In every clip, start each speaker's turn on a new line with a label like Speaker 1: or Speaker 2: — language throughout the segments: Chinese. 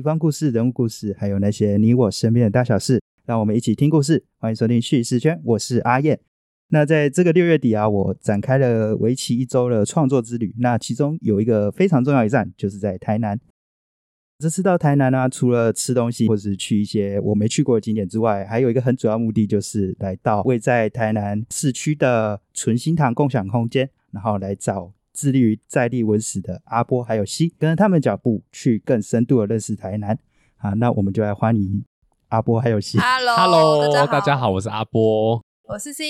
Speaker 1: 地方故事、人物故事，还有那些你我身边的大小事，让我们一起听故事。欢迎收听叙事圈，我是阿燕。那在这个六月底啊，我展开了为期一周的创作之旅。那其中有一个非常重要一站，就是在台南。这次到台南呢，除了吃东西或者是去一些我没去过的景点之外，还有一个很主要目的就是来到位在台南市区的纯心堂共享空间，然后来找致力于在地文史的阿波还有西，跟着他们脚步去更深度的认识台南。啊，那我们就来欢迎阿波还有西。
Speaker 2: Hello，Hello，
Speaker 3: 大家好，我是阿波。
Speaker 2: 我是 C。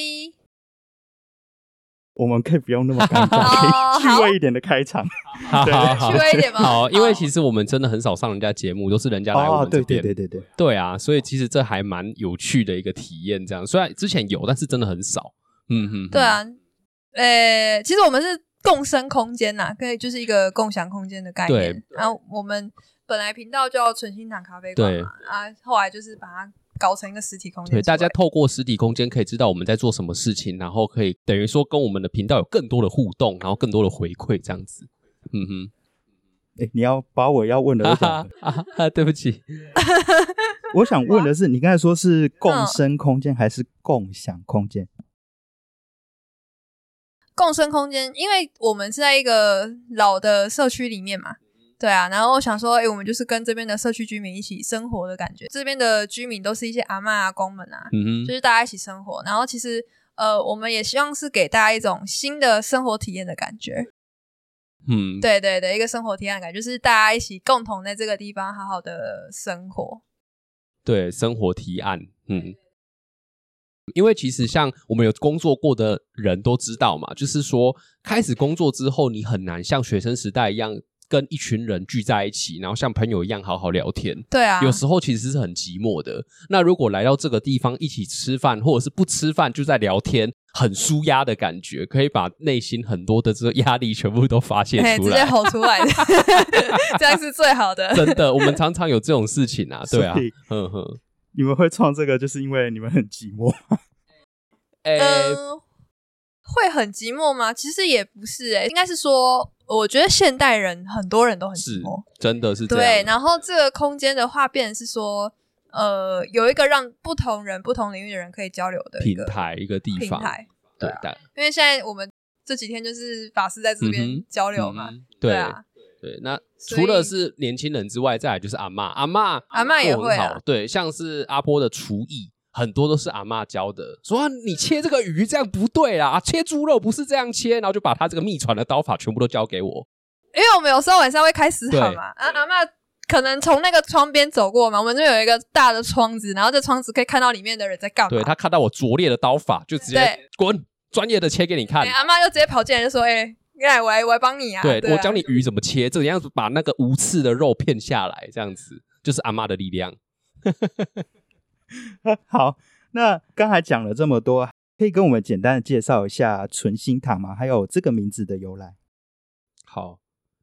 Speaker 1: 我们可以不用那么尴
Speaker 2: 哦
Speaker 1: 尬，可以
Speaker 2: 好
Speaker 1: 趣味一点的开场。
Speaker 3: 好好好
Speaker 2: 趣味一点吗
Speaker 3: 好，因为
Speaker 2: 好
Speaker 3: 其实我们真的很少上人家节目，都是人家来我们这边。
Speaker 1: 对对对对，
Speaker 3: 对啊，所以其实这还蛮有趣的一个体验。这样，虽然之前有，但是真的很少。嗯哼，
Speaker 2: 对，啊，呃，其实我们是共生空间呐，可以就是一个共享空间的概念
Speaker 3: 对。
Speaker 2: 然后我们本来频道叫纯心堂咖啡馆
Speaker 3: 对
Speaker 2: 嘛，啊，后来就是把它搞成一个实体空间。
Speaker 3: 对，大家透过实体空间可以知道我们在做什么事情，然后可以等于说跟我们的频道有更多的互动，然后更多的回馈，这样子。嗯哼，
Speaker 1: 哎，你要把我要问的
Speaker 3: 哈
Speaker 1: 都讲
Speaker 3: 哈
Speaker 1: 了。
Speaker 3: 哈哈，对不起，
Speaker 1: 我想问的是，你刚才说是共生空间还是共享空间？
Speaker 2: 共生空间，因为我们是在一个老的社区里面嘛，对啊，然后我想说，哎、我们就是跟这边的社区居民一起生活的感觉。这边的居民都是一些阿嬷阿公们啊，
Speaker 3: 嗯，
Speaker 2: 就是大家一起生活。然后其实呃，我们也希望是给大家一种新的生活体验的感觉。
Speaker 3: 嗯，
Speaker 2: 对对对，一个生活体验的感觉，就是大家一起共同在这个地方好好的生活。
Speaker 3: 对，生活提案，嗯，因为其实像我们有工作过的人都知道嘛，就是说开始工作之后，你很难像学生时代一样跟一群人聚在一起，然后像朋友一样好好聊天。
Speaker 2: 对啊，
Speaker 3: 有时候其实是很寂寞的。那如果来到这个地方一起吃饭，或者是不吃饭就在聊天，很舒压的感觉，可以把内心很多的这个压力全部都发泄
Speaker 2: 出来直接。吼出来的，这样是最好的。
Speaker 3: 真的，我们常常有这种事情啊，对啊
Speaker 1: 所以，
Speaker 3: 哼哼，
Speaker 1: 你们会创这个，就是因为你们很寂寞。
Speaker 3: 诶、
Speaker 2: 嗯，会很寂寞吗？其实也不是、欸，应该是说，我觉得现代人很多人都很寂寞。
Speaker 3: 真的是这
Speaker 2: 对，然后这个空间的话，变成是说，呃，有一个让不同人、不同领域的人可以交流的
Speaker 3: 平台一个地方，
Speaker 2: 平台。
Speaker 3: 对的，
Speaker 2: 因为现在我们这几天就是法师在这边交流嘛，
Speaker 3: 嗯对
Speaker 2: 啊，
Speaker 3: 对。那除了是年轻人之外，再来就是阿嬷，阿嬷
Speaker 2: 阿嬷也会啊
Speaker 3: 做很好，对，像是阿波的厨艺。很多都是阿嬷教的，说、啊、你切这个鱼这样不对啦，切猪肉不是这样切，然后就把他这个秘传的刀法全部都教给我。
Speaker 2: 因为我们有时候晚上会开食堂
Speaker 3: 对
Speaker 2: 嘛，啊，阿嬷可能从那个窗边走过嘛，我们这边有一个大的窗子，然后这窗子可以看到里面的人在干嘛。
Speaker 3: 对他看到我拙劣的刀法，就直接
Speaker 2: 对
Speaker 3: 滚，专业的切给你看
Speaker 2: 哎。阿妈就直接跑进来就说：“哎、来，我来，我来帮你啊！”啊
Speaker 3: 对我教你鱼怎么切，这个样子把那个无刺的肉片下来，这样子就是阿妈的力量。
Speaker 1: 好，那刚才讲了这么多，可以跟我们简单的介绍一下纯心堂吗？还有这个名字的由来。
Speaker 3: 好，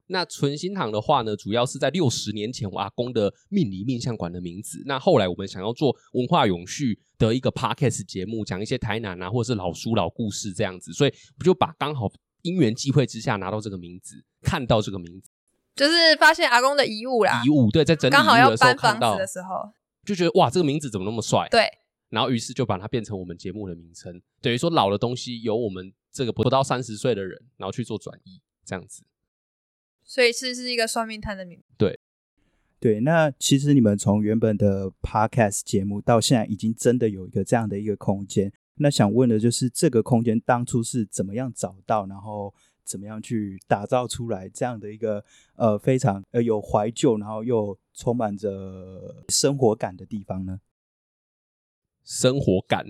Speaker 3: 那纯心堂的话呢，主要是在六十年前我阿公的命理命相馆的名字。那后来我们想要做文化永续的一个 podcast 节目，讲一些台南啊或者是老书老故事这样子，所以我就把刚好因缘际会之下拿到这个名字，看到这个名字
Speaker 2: 就是发现阿公的遗物啦，
Speaker 3: 遗物，对，在整理遗
Speaker 2: 刚好要
Speaker 3: 物的时候
Speaker 2: 搬
Speaker 3: 看到
Speaker 2: 子，的时候，
Speaker 3: 就觉得哇，这个名字怎么那么帅？
Speaker 2: 对，
Speaker 3: 然后于是就把它变成我们节目的名称，等于说老的东西由我们这个不到三十岁的人，然后去做转移，这样子。
Speaker 2: 所以是是一个算命摊的名。
Speaker 1: 对，那其实你们从原本的 podcast 节目到现在，已经真的有一个这样的一个空间。那想问的就是，这个空间当初是怎么样找到，然后怎么样去打造出来这样的一个呃非常呃有怀旧，然后又充满着生活感的地方呢？
Speaker 3: 生活感。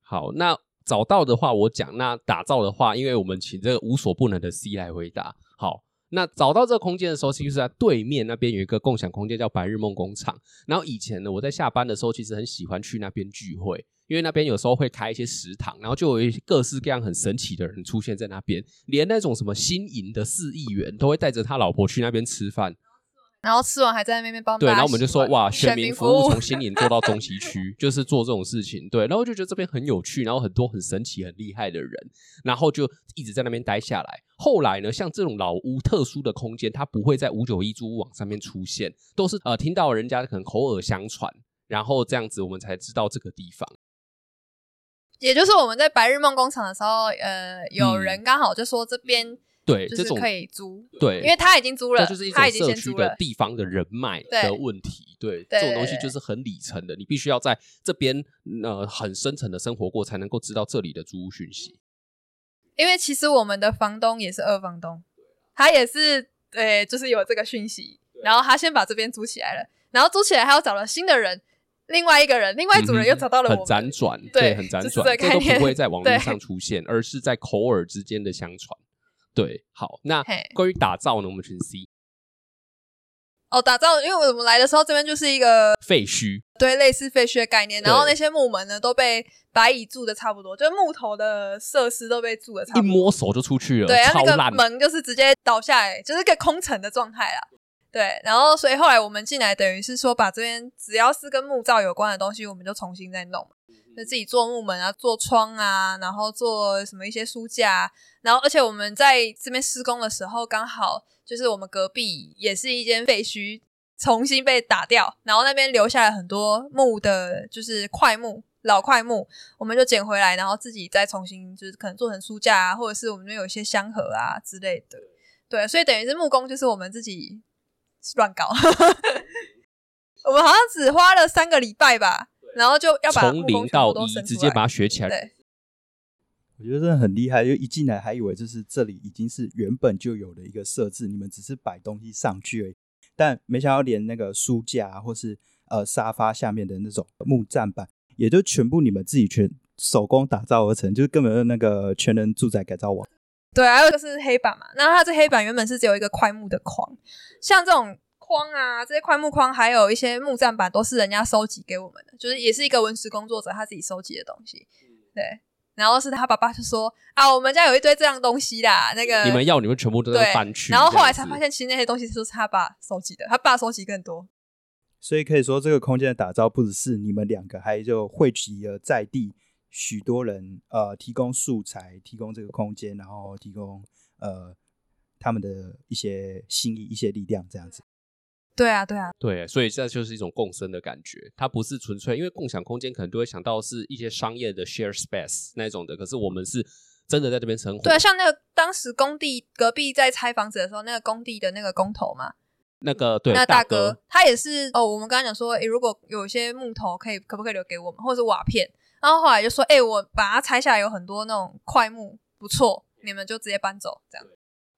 Speaker 3: 好，那找到的话我讲，那打造的话，因为我们请这个无所不能的 C 来回答。好，那找到这个空间的时候，其实是在对面那边有一个共享空间叫白日梦工厂。然后以前呢，我在下班的时候，其实很喜欢去那边聚会，因为那边有时候会开一些食堂，然后就有一各式各样很神奇的人出现在那边，连那种什么新营的市议员都会带着他老婆去那边吃饭。
Speaker 2: 然后吃完还在那边帮
Speaker 3: 对，然后我们就说哇，
Speaker 2: 选
Speaker 3: 选民服
Speaker 2: 务
Speaker 3: 务从新营做到中西区，就是做这种事情。对，然后就觉得这边很有趣，然后很多很神奇、很厉害的人，然后就一直在那边待下来。后来呢，像这种老屋特殊的空间，它不会在五九一租屋网上面出现，都是呃听到人家可能口耳相传，然后这样子我们才知道这个地方。
Speaker 2: 也就是我们在白日梦工厂的时候，呃，有
Speaker 3: 嗯
Speaker 2: 人刚好就说这边
Speaker 3: 对，这种
Speaker 2: 就是可以租，
Speaker 3: 对，
Speaker 2: 因为他已经租了，
Speaker 3: 就是一种
Speaker 2: 他已经
Speaker 3: 社区的
Speaker 2: 先租了，
Speaker 3: 地方的人脉的问题。对，这种东西就是很里程的，你必须要在这边呃很深层的生活过，才能够知道这里的租屋讯息。
Speaker 2: 因为其实我们的房东也是二房东，他也是呃，就是有这个讯息，然后他先把这边租起来了，然后租起来他又找了新的人，另外一个人，另外一组人又找到了
Speaker 3: 很辗
Speaker 2: 们，
Speaker 3: 转，
Speaker 2: 对
Speaker 3: 很辗
Speaker 2: 就是
Speaker 3: 转，这都不会在网络上出现，而是在口耳之间的相传。对，好，那
Speaker 2: 嘿。
Speaker 3: 关于打造呢，我们选 C
Speaker 2: 哦，打造，因为我们来的时候这边就是一个
Speaker 3: 废墟，
Speaker 2: 对类似废墟的概念，然后那些木门呢都被白蚁住的差不多，就是木头的设施都被住的差
Speaker 3: 一
Speaker 2: 不多，一
Speaker 3: 摸手就出去了，
Speaker 2: 对，啊，那个。门就是直接倒下来，就是个空城的状态啦。对，然后所以后来我们进来，等于是说把这边只要是跟木造有关的东西，我们就重新再弄，就自己做木门啊，做窗啊，然后做什么一些书架啊、然后而且我们在这边施工的时候，刚好就是我们隔壁也是一间废墟，重新被打掉，然后那边留下了很多木的，就是块木。老块木，我们就捡回来，然后自己再重新，就是可能做成书架啊，或者是我们那边有一些香盒啊之类的。对，所以等于是木工就是我们自己乱搞。我们好像只花了三个礼拜吧，然后就要把
Speaker 3: 从零到一，直接把它学起来。
Speaker 2: 对，
Speaker 1: 我觉得真的很厉害，就一进来还以为就是这里已经是原本就有的一个设置，你们只是摆东西上去而已，但没想到连那个书架啊或是呃沙发下面的那种木栈板，也就全部你们自己全手工打造而成，就是根本就那个全能住宅改造网。
Speaker 2: 对，还有一个是黑板嘛，那它这黑板原本是只有一个块木的框，像这种框啊，这些块木框，还有一些木栈板，都是人家收集给我们的，就是也是一个文史工作者他自己收集的东西。对，然后是他爸爸就说啊，我们家有一堆这样东西啦，那个
Speaker 3: 你们要你们全部都
Speaker 2: 对
Speaker 3: 要搬去。
Speaker 2: 然后后来才发现，其实那些东西都是他爸收集的，他爸收集更多。
Speaker 1: 所以可以说，这个空间的打造不只是你们两个，还就汇集了在地许多人，呃，提供素材，提供这个空间，然后提供呃他们的一些心意、一些力量，这样子。
Speaker 2: 对啊，对啊，
Speaker 3: 对，所以这就是一种共生的感觉，它不是纯粹因为共享空间，可能都会想到是一些商业的 share space 那种的，可是我们是真的在这边生活。
Speaker 2: 对啊，像那个当时工地隔壁在拆房子的时候，那个工地的那个工头嘛，
Speaker 3: 那个对
Speaker 2: 那
Speaker 3: 大
Speaker 2: 哥他也是哦，我们刚刚讲说，诶，如果有一些木头可以，可不可以留给我们，或者是瓦片？然后后来就说，诶，我把它拆下来，有很多那种块木，不错，你们就直接搬走，这样。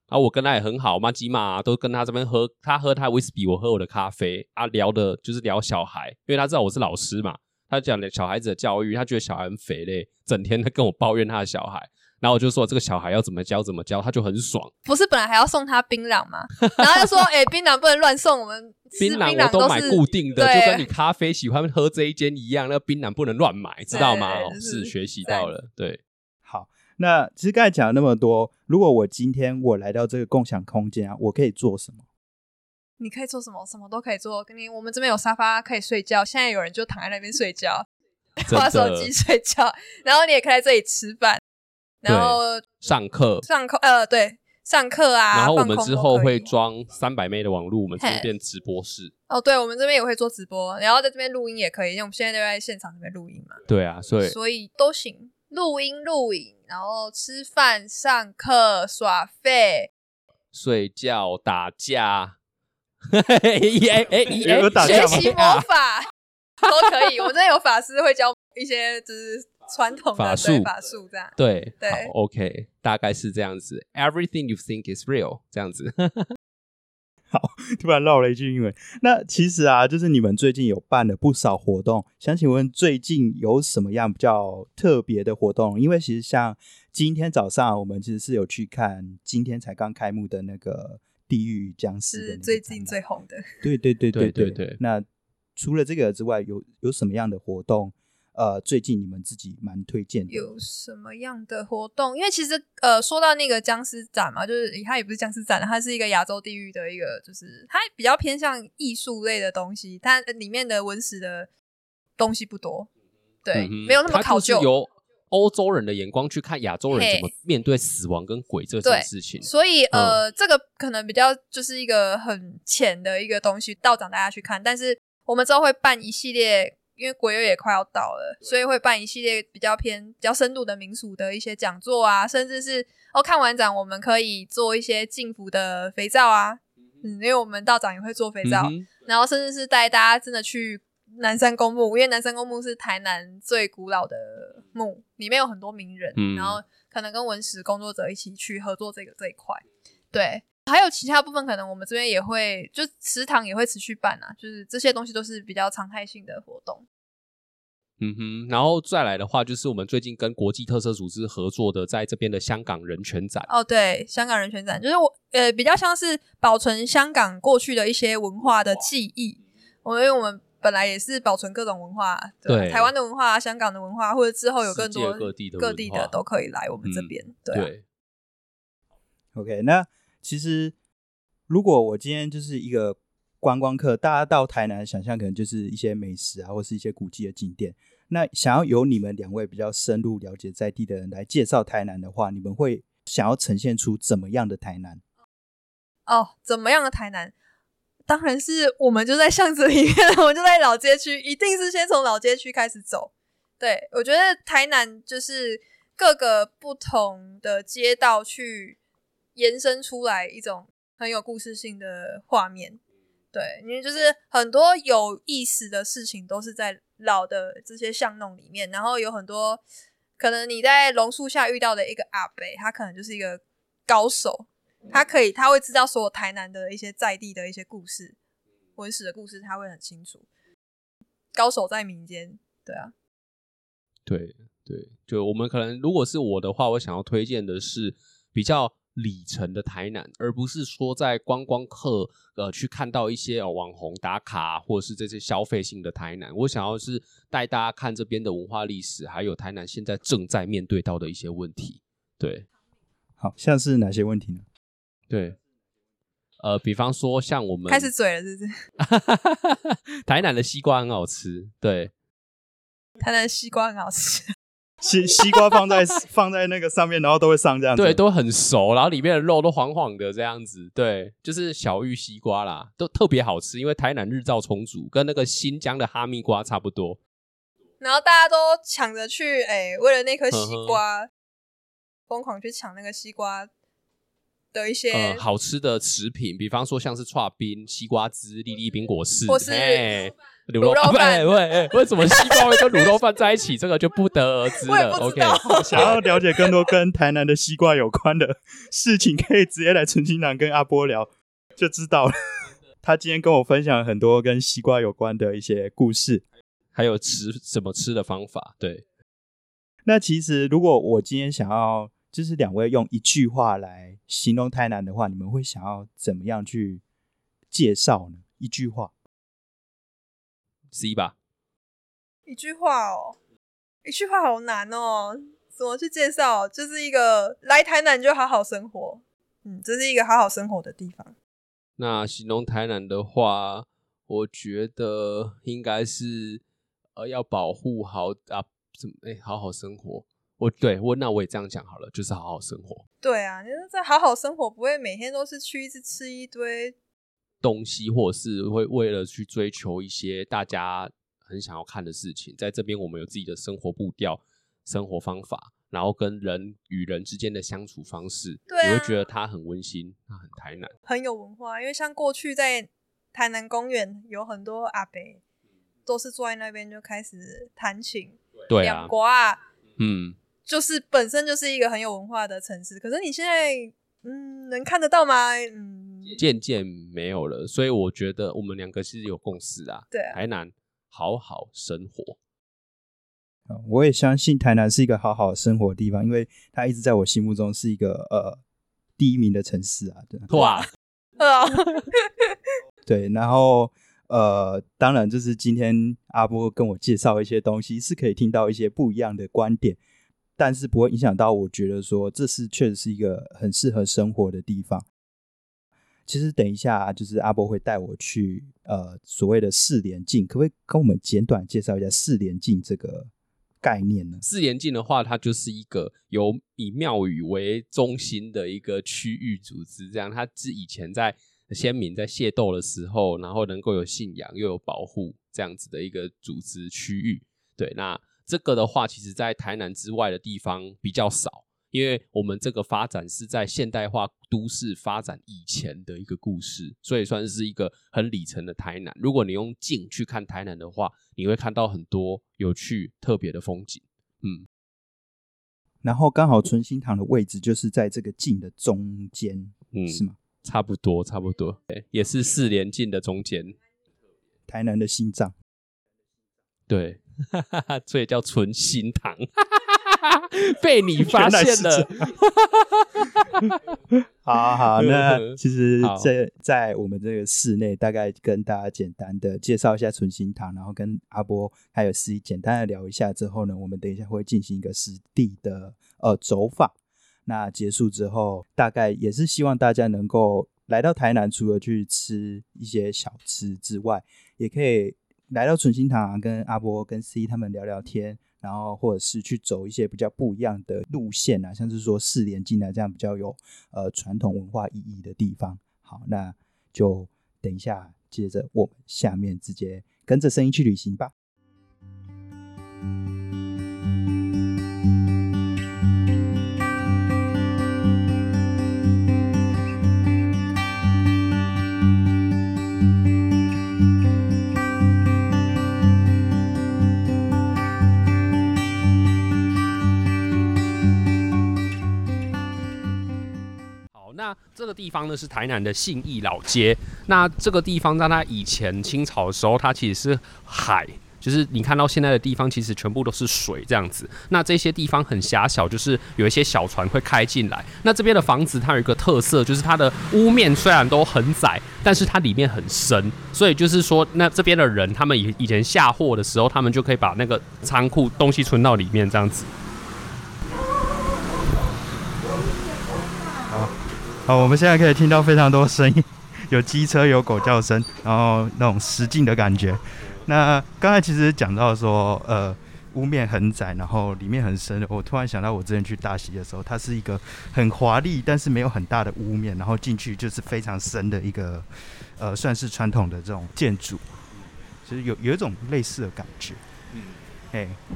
Speaker 3: 啊，我跟他也很好，妈吉玛、都跟他这边喝，他喝他威士忌，我喝我的咖啡啊，聊的就是聊小孩，因为他知道我是老师嘛，他讲的小孩子的教育，他觉得小孩很肥嘞，整天他跟我抱怨他的小孩，然后我就说这个小孩要怎么教怎么教，他就很爽。
Speaker 2: 不是本来还要送他槟榔吗？然后就说，哎，槟榔不能乱送，我们吃
Speaker 3: 槟
Speaker 2: 榔
Speaker 3: 榔我都买固定的，就跟你咖啡喜欢喝这一间一样，那槟榔不能乱买，知道吗？
Speaker 2: 是
Speaker 3: 是学习到了，对。
Speaker 1: 好，那其实刚才讲了那么多，如果我今天我来到这个共享空间啊，我可以做什么？
Speaker 2: 你可以做什么？什么都可以做。跟你，我们这边有沙发可以睡觉，现在有人就躺在那边睡觉，
Speaker 3: 真
Speaker 2: 划手
Speaker 3: 的
Speaker 2: 机睡觉，然后你也可以在这里吃饭，然后
Speaker 3: 上课，
Speaker 2: 上课，呃，对，上课啊。
Speaker 3: 然后我们之后会装三百 M 的网络，我们这边变直播室。
Speaker 2: 哦，对，我们这边也会做直播，然后在这边录音也可以，因为我们现在都在现场这边录音嘛，
Speaker 3: 对啊，所以
Speaker 2: 所以都行，录音、录影，然后吃饭、上课、耍废，
Speaker 3: 睡觉、打架，哎哎哎哎
Speaker 1: 有打架吗
Speaker 2: 学习魔法 都可以。我们这边有法师会教一些就是传统的
Speaker 3: 法
Speaker 2: 对
Speaker 3: 术
Speaker 2: 法术这样。
Speaker 3: 对，
Speaker 2: 对
Speaker 3: 好，OK，大概是这样子。Everything you think is real，这样子。
Speaker 1: 好突然绕了一句英文。那其实啊，就是你们最近有办了不少活动，想请问最近有什么样比较特别的活动？因为其实像今天早上我们其实是有去看今天才刚开幕的那个《地狱僵尸》
Speaker 2: 是最近最红的，
Speaker 1: 对对对对
Speaker 3: 对对对
Speaker 1: 那除了这个之外，有有什么样的活动呃最近你们自己蛮推荐的？
Speaker 2: 有什么样的活动？因为其实呃，说到那个僵尸展嘛，就是它也不是僵尸展，它是一个亚洲地域的一个，就是它比较偏向艺术类的东西，它里面的文史的东西不多，对，
Speaker 3: 嗯
Speaker 2: 没有那么考究。
Speaker 3: 就是由欧洲人的眼光去看亚洲人怎么面对死亡跟鬼这
Speaker 2: 对
Speaker 3: 件事情。
Speaker 2: 所以
Speaker 3: 嗯
Speaker 2: 呃，这个可能比较就是一个很浅的一个东西，道长大家去看。但是我们之后会办一系列，因为鬼月也快要到了，所以会办一系列比较偏比较深度的民俗的一些讲座啊，甚至是哦看完展我们可以做一些净服的肥皂啊，嗯，因为我们道长也会做肥皂，
Speaker 3: 嗯
Speaker 2: 然后甚至是带大家真的去南山公墓，因为南山公墓是台南最古老的墓，里面有很多名人，
Speaker 3: 嗯
Speaker 2: 然后可能跟文史工作者一起去合作这个这一块。对，还有其他部分，可能我们这边也会，就食堂也会持续办啊，就是这些东西都是比较常态性的活动。
Speaker 3: 嗯哼，然后再来的话，就是我们最近跟国际特色组织合作的，在这边的香港人权展。
Speaker 2: 哦，对，香港人权展就是我呃比较像是保存香港过去的一些文化的记忆。我因为我们本来也是保存各种文化，对
Speaker 3: 对
Speaker 2: 台湾的文化、香港的文化，或者之后有更多
Speaker 3: 各地的
Speaker 2: 各地的都可以来我们这
Speaker 3: 嗯
Speaker 2: 边。对啊、
Speaker 3: 对
Speaker 1: ，OK，那其实如果我今天就是一个观光客，大家到台南想象可能就是一些美食啊，或是一些古迹的景点。那想要由你们两位比较深入了解在地的人来介绍台南的话，你们会想要呈现出怎么样的台南？
Speaker 2: 哦，怎么样的台南？当然是我们就在巷子里面，我们就在老街区，一定是先从老街区开始走。对我觉得台南就是各个不同的街道去延伸出来一种很有故事性的画面。对，因为就是很多有意思的事情都是在老的这些巷弄里面，然后有很多可能你在榕树下遇到的一个阿伯，他可能就是一个高手，他可以他会知道所有台南的一些在地的一些故事、文史的故事，他会很清楚。高手在民间，对啊，
Speaker 3: 对对，就我们可能如果是我的话，我想要推荐的是比较里程的台南，而不是说在观光客呃去看到一些、哦、网红打卡或者是这些消费性的台南。我想要是带大家看这边的文化历史，还有台南现在正在面对到的一些问题。对
Speaker 1: 好像是哪些问题呢？
Speaker 3: 对，呃，比方说像我们
Speaker 2: 开始嘴了，是不是？
Speaker 3: 台南的西瓜很好吃，对，
Speaker 2: 台南的西瓜很好吃，
Speaker 1: 西西瓜放在 放在那个上面，然后都会上这样子。
Speaker 3: 对，都很熟，然后里面的肉都黄黄的这样子，对，就是小玉西瓜啦，都特别好吃，因为台南日照充足，跟那个新疆的哈密瓜差不多。
Speaker 2: 然后大家都抢着去，哎、为了那颗西瓜，疯狂去抢那个西瓜的一些，
Speaker 3: 呃，好吃的食品，比方说像是串冰、西瓜汁、粒粒冰果室，
Speaker 2: 或是
Speaker 3: 嘿卤
Speaker 2: 卤肉饭
Speaker 3: 哎喂，哎为什么西瓜会跟卤肉饭在一起？这个就不得而知了。OK，
Speaker 1: 想要了解更多跟台南的西瓜有关的事情，可以直接来陈清南跟阿波聊，就知道了。他今天跟我分享了很多跟西瓜有关的一些故事。
Speaker 3: 还有吃怎么吃的方法，对，
Speaker 1: 那其实如果我今天想要，就是两位用一句话来形容台南的话，你们会想要怎么样去介绍呢？一句话，
Speaker 3: C 吧。
Speaker 2: 一句话哦，一句话好难哦，怎么去介绍？就是一个来台南就好好生活，嗯，这是一个好好生活的地方。
Speaker 3: 那形容台南的话，我觉得应该是呃要保护好啊，怎么哎、好好生活。我对我那我也这样讲好了，就是好好生活。
Speaker 2: 对啊，你说在好好生活，不会每天都是去一直吃一堆
Speaker 3: 东西，或者是会为了去追求一些大家很想要看的事情，在这边我们有自己的生活步调、生活方法，然后跟人与人之间的相处方式，
Speaker 2: 对啊
Speaker 3: 你会觉得它很温馨，它很台南。
Speaker 2: 很有文化，因为像过去在台南公园有很多阿伯，都是坐在那边就开始弹琴、
Speaker 3: 对。啊，嗯，
Speaker 2: 就是本身就是一个很有文化的城市。可是你现在，嗯，能看得到吗？嗯，
Speaker 3: 渐渐没有了，所以我觉得我们两个是有共识啊。
Speaker 2: 对啊
Speaker 3: 台南好好生活。
Speaker 1: 呃我也相信台南是一个好好生活的地方，因为它一直在我心目中是一个呃第一名的城市啊。对
Speaker 3: 哇，
Speaker 2: 呃，
Speaker 1: 对，然后呃，当然就是今天阿波跟我介绍一些东西，是可以听到一些不一样的观点，但是不会影响到我觉得说这是确实是一个很适合生活的地方。其实等一下就是阿波会带我去呃所谓的四连镜，可不可以跟我们简短介绍一下四连镜这个概念呢？
Speaker 3: 四连镜的话，它就是一个由以庙宇为中心的一个区域组织，这样它是以前在先民在械斗的时候，然后能够有信仰又有保护这样子的一个组织区域。对，那这个的话，其实在台南之外的地方比较少。因为我们这个发展是在现代化都市发展以前的一个故事，所以算是一个很里程的台南。如果你用镜去看台南的话，你会看到很多有趣特别的风景。嗯，
Speaker 1: 然后刚好纯心堂的位置就是在这个镜的中间，
Speaker 3: 嗯
Speaker 1: 是吗？
Speaker 3: 差不多，差不多，对，也是四连镜的中间。
Speaker 1: 台南的心脏。
Speaker 3: 对，所以叫纯心堂。被你发现了，
Speaker 1: 好好，那其实
Speaker 3: 这
Speaker 1: 在在我们这个室内，大概跟大家简单的介绍一下纯心堂，然后跟阿波还有 C 简单的聊一下之后呢，我们等一下会进行一个实地的呃走访。那结束之后，大概也是希望大家能够来到台南，除了去吃一些小吃之外，也可以来到纯心堂跟阿波跟 C 他们聊聊天，然后或者是去走一些比较不一样的路线啊，像是说四连进来这样比较有呃传统文化意义的地方。好，那就等一下，接着我们下面直接跟着声音去旅行吧。
Speaker 3: 那这个地方呢是台南的信义老街。那这个地方在它以前清朝的时候，它其实是海，就是你看到现在的地方，其实全部都是水这样子。那这些地方很狭小，就是有一些小船会开进来。那这边的房子它有一个特色，就是它的屋面虽然都很窄，但是它里面很深。所以就是说，那这边的人他们以以前下货的时候，他们就可以把那个仓库东西存到里面这样子。
Speaker 1: 好，我们现在可以听到非常多声音，有机车，有狗叫声，然后那种实境的感觉。那刚才其实讲到说，呃，屋面很窄，然后里面很深。我突然想到，我之前去大溪的时候，它是一个很华丽，但是没有很大的屋面，然后进去就是非常深的一个，呃，算是传统的这种建筑，其实有有一种类似的感觉。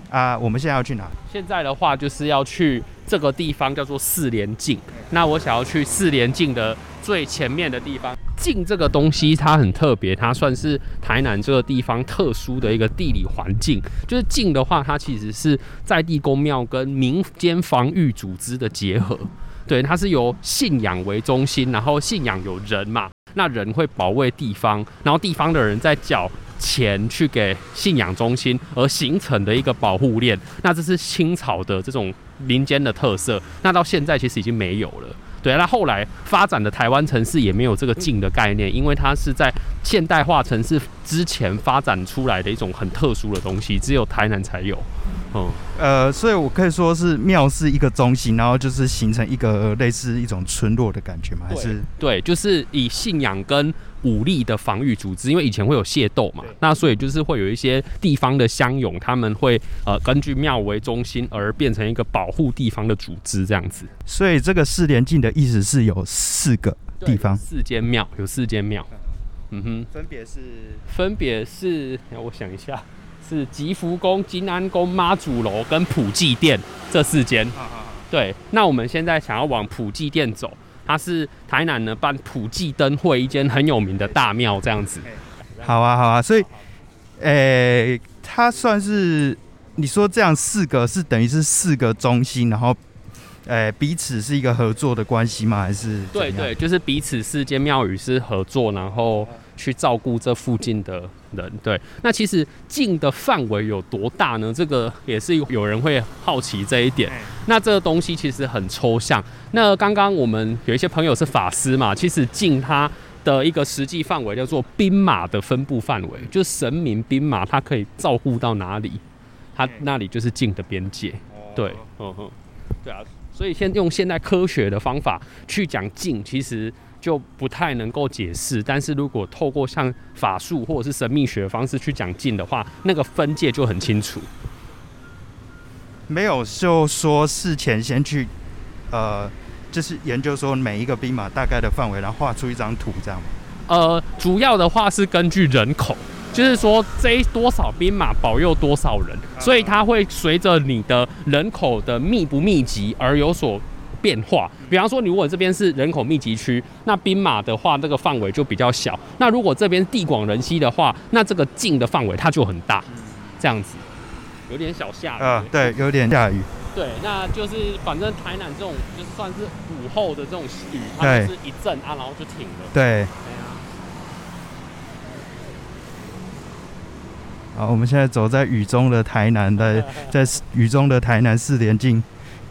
Speaker 1: 啊，我们现在要去哪？
Speaker 3: 现在的话就是要去这个地方叫做四连镜。那我想要去四连镜的最前面的地方。镜这个东西它很特别，它算是台南这个地方特殊的一个地理环境。就是镜的话，它其实是在地公庙跟民间防御组织的结合。对，它是由信仰为中心，然后信仰有人嘛，那人会保卫地方，然后地方的人在缴钱去给信仰中心而形成的一个保护链。那这是清朝的这种民间的特色，那到现在其实已经没有了。对，那后来发展的台湾城市也没有这个禁的概念，因为它是在现代化城市之前发展出来的一种很特殊的东西，只有台南才有。嗯，
Speaker 1: 呃，所以我可以说是庙是一个中心，然后就是形成一个类似一种村落的感觉吗？还是？
Speaker 3: 对，就是以信仰跟武力的防御组织，因为以前会有械斗嘛，那所以就是会有一些地方的乡勇，他们会呃根据庙为中心而变成一个保护地方的组织这样子。
Speaker 1: 所以这个四连镜的意思是有四个地方，
Speaker 3: 四间庙有四间庙，嗯哼，
Speaker 1: 分别是？
Speaker 3: 分别是，让我想一下，是吉福宫、金安宫、妈祖楼跟普济殿这四间。对，那我们现在想要往普济殿走，它是台南呢办普济灯会一间很有名的大庙这样子。
Speaker 1: 好啊，好啊，所以，诶、它算是你说这样四个是等于是四个中心，然后，诶、彼此是一个合作的关系吗？还是
Speaker 3: 对对，，就是彼此四间庙宇是合作，然后去照顾这附近的人。对，那其实镜的范围有多大呢？这个也是有人会好奇这一点。那这个东西其实很抽象。那刚刚我们有一些朋友是法师嘛，其实镜它的一个实际范围叫做兵马的分布范围，就是神明兵马它可以照顾到哪里，它那里就是晋的边界。对，嗯哼，对啊，所以先用现代科学的方法去讲晋，其实就不太能够解释。但是如果透过像法术或者是神秘学的方式去讲进的话，那个分界就很清楚。
Speaker 1: 没有，就说事前先去，呃，就是研究说每一个兵马大概的范围，然后画出一张图，这样吗？
Speaker 3: 呃，主要的话是根据人口，就是说这多少兵马保佑多少人，所以它会随着你的人口的密不密集而有所变化。比方说，你如果这边是人口密集区，那兵马的话，这个范围就比较小；那如果这边地广人稀的话，那这个近的范围它就很大，这样子。有点小下雨，
Speaker 1: 啊，对，有点下雨。
Speaker 3: 对，那就是反正台南这种，就算是午后的这种雨，它就是一阵啊，然后就停了。
Speaker 1: 对。好，我们现在走在雨中的台南，的 在雨中的台南四连镜，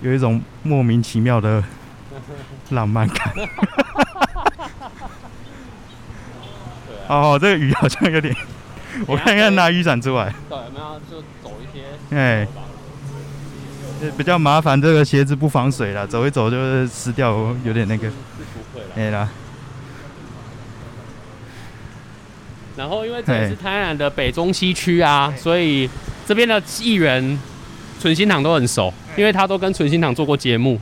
Speaker 1: 有一种莫名其妙的 浪漫感。哦，这个雨好像有点，我看看拿雨伞出来。
Speaker 3: 对，有没有就走一些？哎，
Speaker 1: 比较麻烦，这个鞋子不防水了，走一走就是湿掉，有点那个。
Speaker 3: 哎啦。然后，因为这里是台南的北中西区啊，所以这边的议员纯心堂都很熟，因为他都跟纯心堂做过节目。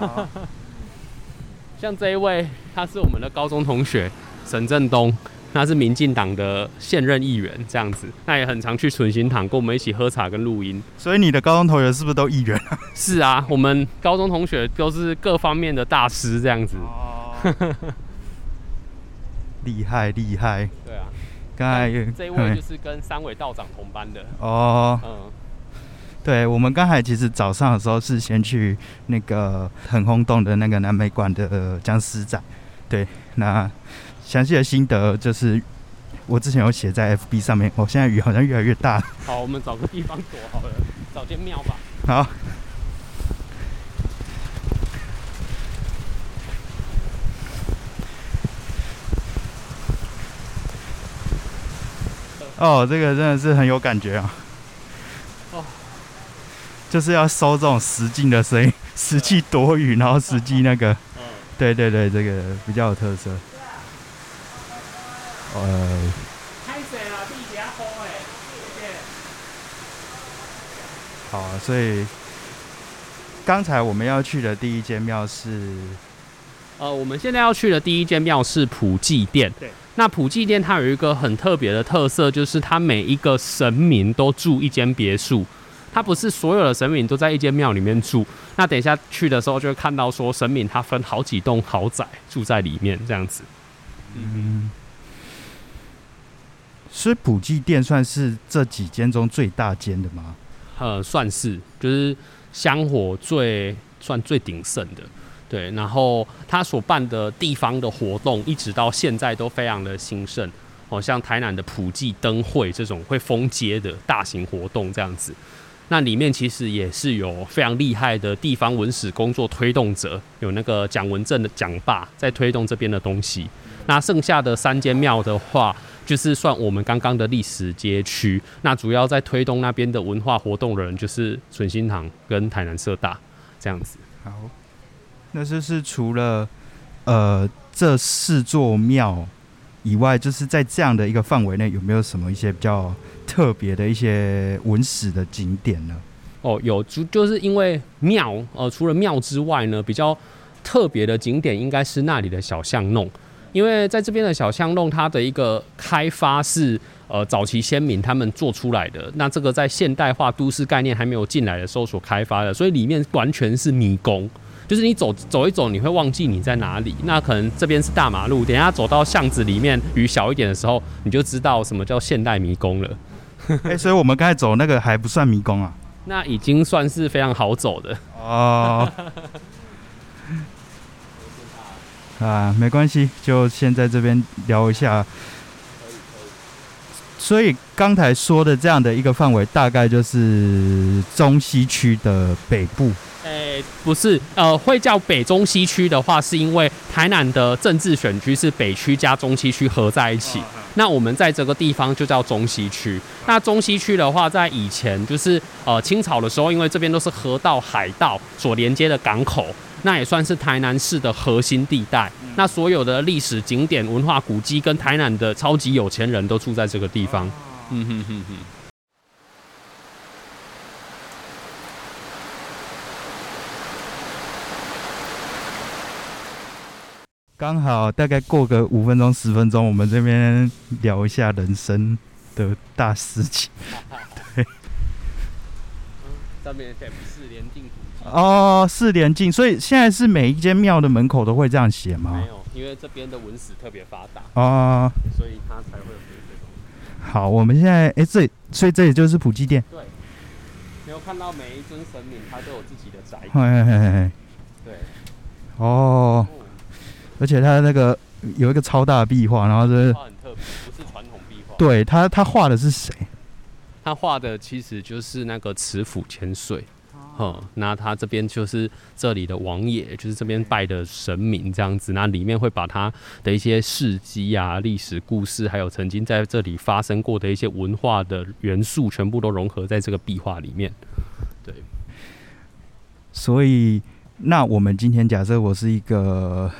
Speaker 3: 像这一位，他是我们的高中同学沈振东，他是民进党的现任议员，这样子，那也很常去纯心堂跟我们一起喝茶跟录音。
Speaker 1: 所以你的高中同学是不是都议员啊？
Speaker 3: 是啊，我们高中同学都是各方面的大师，这样子。
Speaker 1: 厉害厉害。
Speaker 3: 对啊。刚才这一位就是跟三位道长同班的
Speaker 1: 哦，嗯，对，我们刚才其实早上的时候是先去那个很轰动的那个南美馆的僵尸展，对，那详细的心得就是我之前有写在 FB 上面，哦，现在雨好像越来越大，
Speaker 3: 好，我们找个地方躲好了，找间庙吧，
Speaker 1: 好。哦，这个真的是很有感觉啊！哦，就是要收这种实境的声音，实际躲雨，然后实际那个，对对对，这个比较有特色。呃，好，所以刚才我们要去的第一间庙是，
Speaker 3: 呃，我们现在要去的第一间庙是普济殿。对。那普济殿它有一个很特别的特色，就是它每一个神明都住一间别墅，它不是所有的神明都在一间庙里面住。那等一下去的时候就会看到说神明他分好几栋豪宅住在里面这样子。嗯，
Speaker 1: 所以普济殿算是这几间中最大间的吗？
Speaker 3: 呃，算是，就是香火最算最鼎盛的。对，然后他所办的地方的活动，一直到现在都非常的兴盛，哦，像台南的普济灯会这种会封街的大型活动这样子，那里面其实也是有非常厉害的地方文史工作推动者，有那个蒋文正的蒋爸在推动这边的东西。那剩下的三间庙的话，就是算我们刚刚的历史街区，那主要在推动那边的文化活动的人，就是存心堂跟台南社大这样子。
Speaker 1: 好。那就是除了呃这四座庙以外，就是在这样的一个范围内，有没有什么一些比较特别的一些文史的景点呢？
Speaker 3: 哦，有，就就是因为庙，呃，除了庙之外呢，比较特别的景点应该是那里的小巷弄，因为在这边的小巷弄，它的一个开发是呃早期先民他们做出来的，那这个在现代化都市概念还没有进来的时候所开发的，所以里面完全是迷宫。就是你走走一走，你会忘记你在哪里。那可能这边是大马路，等下走到巷子里面，雨小一点的时候，你就知道什么叫现代迷宫了。
Speaker 1: 哎，所以我们刚才走那个还不算迷宫啊？
Speaker 3: 那 已经算是非常好走的
Speaker 1: 哦。啊，没关系，就先在这边聊一下。所以刚才说的这样的一个范围，大概就是中西区的北部。
Speaker 3: 哎。诶，不是，呃，会叫北中西区的话，是因为台南的政治选区是北区加中西区合在一起。那我们在这个地方就叫中西区。那中西区的话，在以前就是呃清朝的时候，因为这边都是河道、海道所连接的港口，那也算是台南市的核心地带。那所有的历史景点、文化古迹跟台南的超级有钱人都住在这个地方。嗯哼哼哼。
Speaker 1: 刚好大概过个五分钟十分钟，我们这边聊一下人生的大事情。对，
Speaker 3: 上面写四连进
Speaker 1: 哦，四连进，所以现在是每一间庙的门口都会这样写吗？
Speaker 3: 没有，因为这边的文史特别发达啊，所以它才会有这些东西。
Speaker 1: 好，我们现在哎，这所以这里就是普济殿。
Speaker 3: 对，没有看到每一尊神明，它都有自己的宅。
Speaker 1: 嘿嘿嘿嘿。
Speaker 3: 对，
Speaker 1: 哦。而且他那个有一个超大的壁画，然后
Speaker 3: 是很特别，不是传统壁画。
Speaker 1: 对他，他画的是谁？
Speaker 3: 他画的其实就是那个慈府千岁。哦，那他这边就是这里的王爷，就是这边拜的神明这样子。那里面会把他的一些事迹啊、历史故事，还有曾经在这里发生过的一些文化的元素，全部都融合在这个壁画里面。对。
Speaker 1: 所以，那我们今天假设我是一个。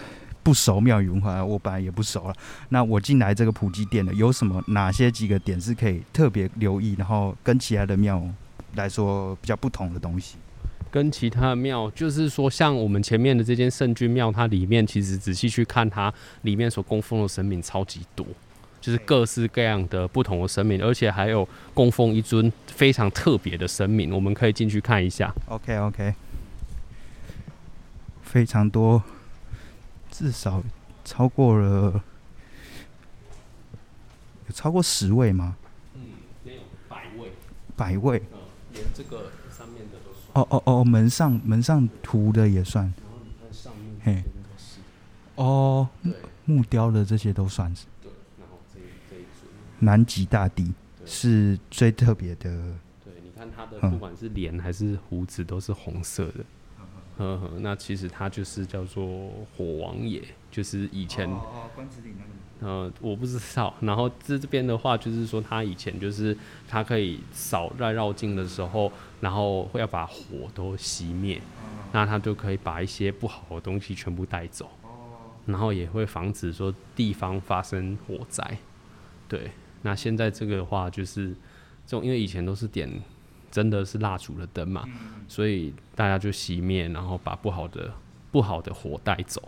Speaker 1: 不熟庙宇文化，我本来也不熟了。那我进来这个普济殿的，有什么哪些几个点是可以特别留意，然后跟其他的庙来说比较不同的东西？
Speaker 3: 跟其他的庙，就是说像我们前面的这间圣君庙，它里面其实仔细去看，它里面所供奉的神明超级多，就是各式各样的不同的神明，而且还有供奉一尊非常特别的神明，我们可以进去看一下。
Speaker 1: OK OK，非常多。至少超过了，有超过十位吗？
Speaker 3: 嗯，没有百位。
Speaker 1: 百位。
Speaker 3: 嗯，连这个上面的都算。
Speaker 1: 哦哦哦，门上门上涂的也算。
Speaker 3: 然后你看上面嘿，是。
Speaker 1: 哦。木雕的这些都算是。
Speaker 3: 对，然后这这一组。
Speaker 1: 南极大帝是最特别的。
Speaker 3: 对，你看他的不管是脸还是胡子都是红色的。呵呵，那其实他就是叫做火王爷，就是以前
Speaker 1: 哦哦关子岭那个。
Speaker 3: 呃，我不知道。然后这这边的话，就是说他以前就是他可以扫在绕境的时候，然后会要把火都熄灭，那他就可以把一些不好的东西全部带走。然后也会防止说地方发生火灾。对，那现在这个的话就是这种，因为以前都是点。真的是蜡烛的灯嘛，所以大家就熄灭，然后把不好的不好的火带走。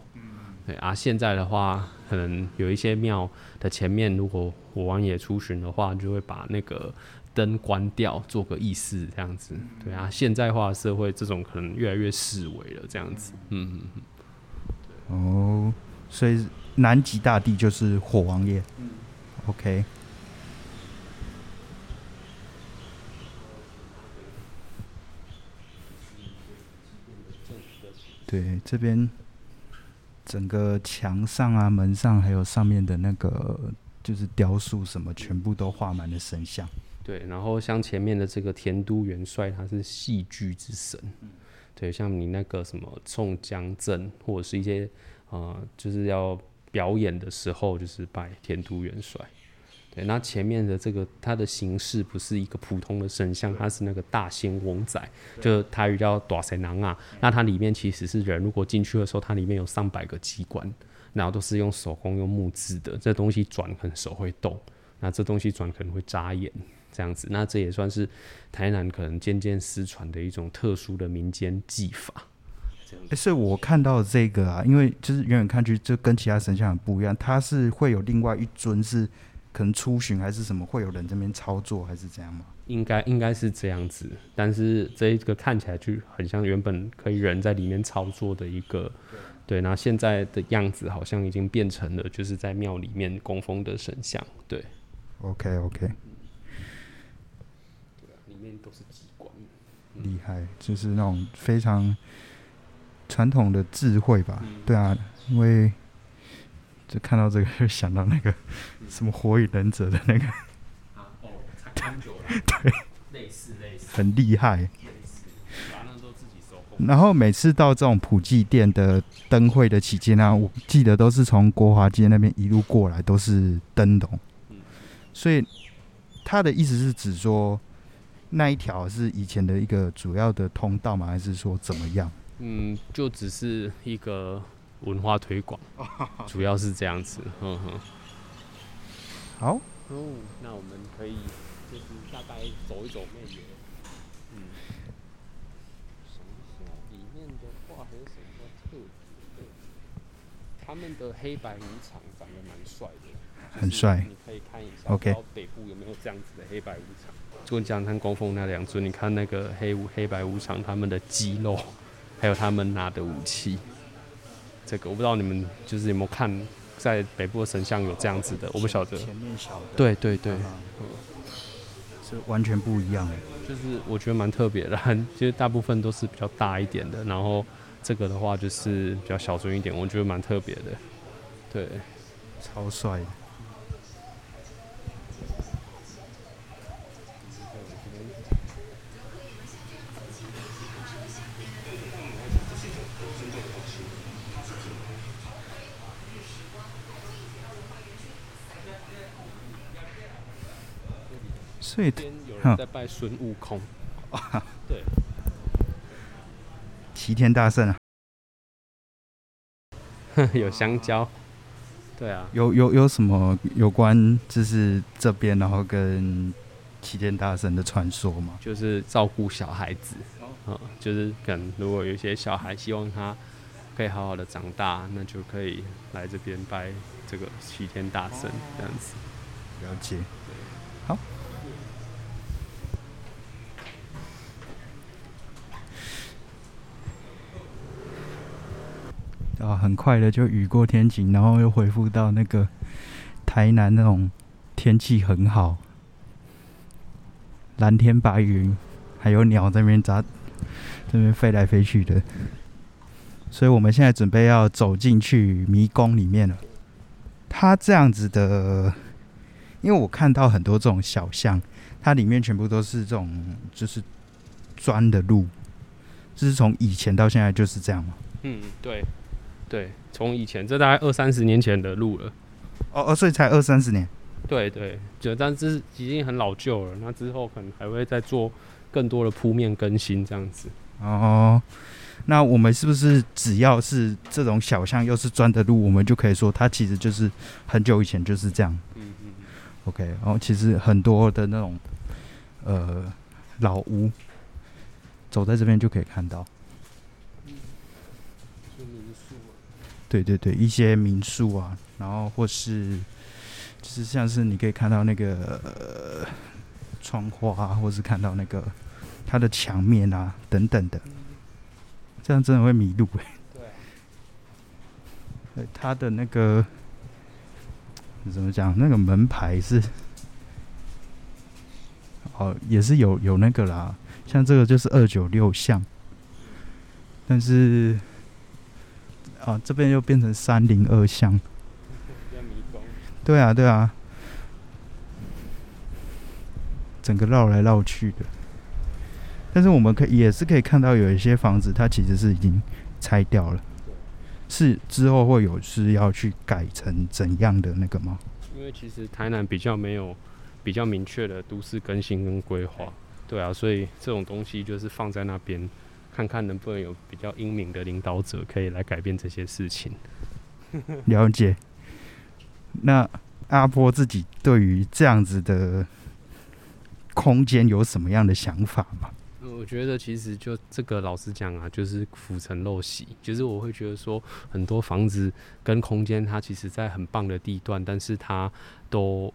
Speaker 3: 对啊，现在的话，可能有一些庙的前面，如果火王爷出巡的话，就会把那个灯关掉，做个仪式这样子。对啊，现代化社会这种可能越来越视为了这样子。嗯嗯
Speaker 1: 嗯。哦，所以南极大帝就是火王爷。嗯。OK。对，这边整个墙上啊、门上，还有上面的那个就是雕塑什么，全部都画满了神像。
Speaker 3: 对，然后像前面的这个田都元帅，他是戏剧之神。对，像你那个什么宋江镇，或者是一些呃，就是要表演的时候，就是拜田都元帅。那前面的这个它的形式不是一个普通的神像，它是那个大仙翁仔，就台语叫大神郎啊。那它里面其实是人，如果进去的时候，它里面有上百个机关，然后都是用手工用木制的，这东西转可能手会动，那这东西转可能会眨眼，这样子。那这也算是台南可能渐渐失传的一种特殊的民间技法。
Speaker 1: 哎，所以我看到这个啊，因为就是远远看去就跟其他神像很不一样，它是会有另外一尊是。可能出巡还是什么，会有人这边操作还是怎样吗？
Speaker 3: 应该应该是这样子，但是这一个看起来就很像原本可以人在里面操作的一个，对。那现在的样子好像已经变成了就是在庙里面供奉的神像，对。
Speaker 1: OK OK。对
Speaker 3: 啊，里面都是机关，
Speaker 1: 厉害，就是那种非常传统的智慧吧？对啊，因为。就看到这个，就 想到那个什么《火影忍者》的那个，
Speaker 3: 啊哦，长久了，
Speaker 1: 对，
Speaker 3: 类似类似，
Speaker 1: 很厉害，然后每次到这种普济店的灯会的期间啊，我记得都是从国华街那边一路过来，都是灯笼。所以他的意思是指说，那一条是以前的一个主要的通道吗？还是说怎么样？
Speaker 3: 嗯，就只是一个文化推广，主要是这样子。嗯哼。
Speaker 1: 好。
Speaker 3: 哦，那我们可以就是大概走一走那边。嗯。想一下里面的话还有什么特别的？他们的黑白无常长得蛮帅的。
Speaker 1: 很帅。
Speaker 3: 你可以看一下。
Speaker 1: OK。
Speaker 3: 北部有没有这样子的黑白无常？就讲看供奉那两尊，你看那个黑黑白无常他们的肌肉，还有他们拿的武器。这个我不知道你们就是有没有看。在北部的神像有这样子的，我不晓得。
Speaker 1: 前面小的。
Speaker 3: 对对对，
Speaker 1: 是完全不一样的。
Speaker 3: 就是我觉得蛮特别的，其实大部分都是比较大一点的，然后这个的话就是比较小众一点，我觉得蛮特别的。对，
Speaker 1: 超帅。
Speaker 3: 这边有人在拜孙悟空，对，
Speaker 1: 齐天大圣啊，
Speaker 3: 有香蕉，对啊，
Speaker 1: 有有有什么有关就是这边然后跟齐天大圣的传说吗？
Speaker 3: 就是照顾小孩子，嗯，就是可能如果有一些小孩希望他可以好好的长大，那就可以来这边拜这个齐天大圣这样子，
Speaker 1: 了解，啊，很快的就雨过天晴，然后又恢复到那个台南那种天气很好，蓝天白云，还有鸟在那边杂这边飞来飞去的。所以我们现在准备要走进去迷宫里面了。它这样子的，因为我看到很多这种小巷，它里面全部都是这种就是砖的路，就是从以前到现在就是这样嘛。
Speaker 3: 嗯，对。对，从以前这大概二三十年前的路了，
Speaker 1: 哦哦，所以才二三十年。
Speaker 3: 对对，就但是已经很老旧了。那之后可能还会再做更多的铺面更新这样子。
Speaker 1: 哦，那我们是不是只要是这种小巷又是砖的路，我们就可以说它其实就是很久以前就是这样？嗯嗯。OK，然后其实很多的那种呃老屋，走在这边就可以看到。对对对，一些民宿啊，然后或是就是像是你可以看到那个窗花，或是看到那个它的墙面啊等等的，这样真的会迷路哎。对，它的那个怎么讲？那个门牌是哦，也是有有那个啦，像这个就是二九六巷，但是。啊，这边又变成三零二巷。对啊，对啊，整个绕来绕去的。但是我们可以也是可以看到，有一些房子它其实是已经拆掉了。是之后会有是要去改成怎样的那个吗？
Speaker 3: 因为其实台南比较没有比较明确的都市更新跟规划。对啊，所以这种东西就是放在那边。看看能不能有比较英明的领导者可以来改变这些事情。
Speaker 1: 了解。那阿波自己对于这样子的空间有什么样的想法吗？
Speaker 3: 我觉得其实就这个，老实讲啊，就是浮沉陋习。其实我会觉得说，很多房子跟空间，它其实在很棒的地段，但是它都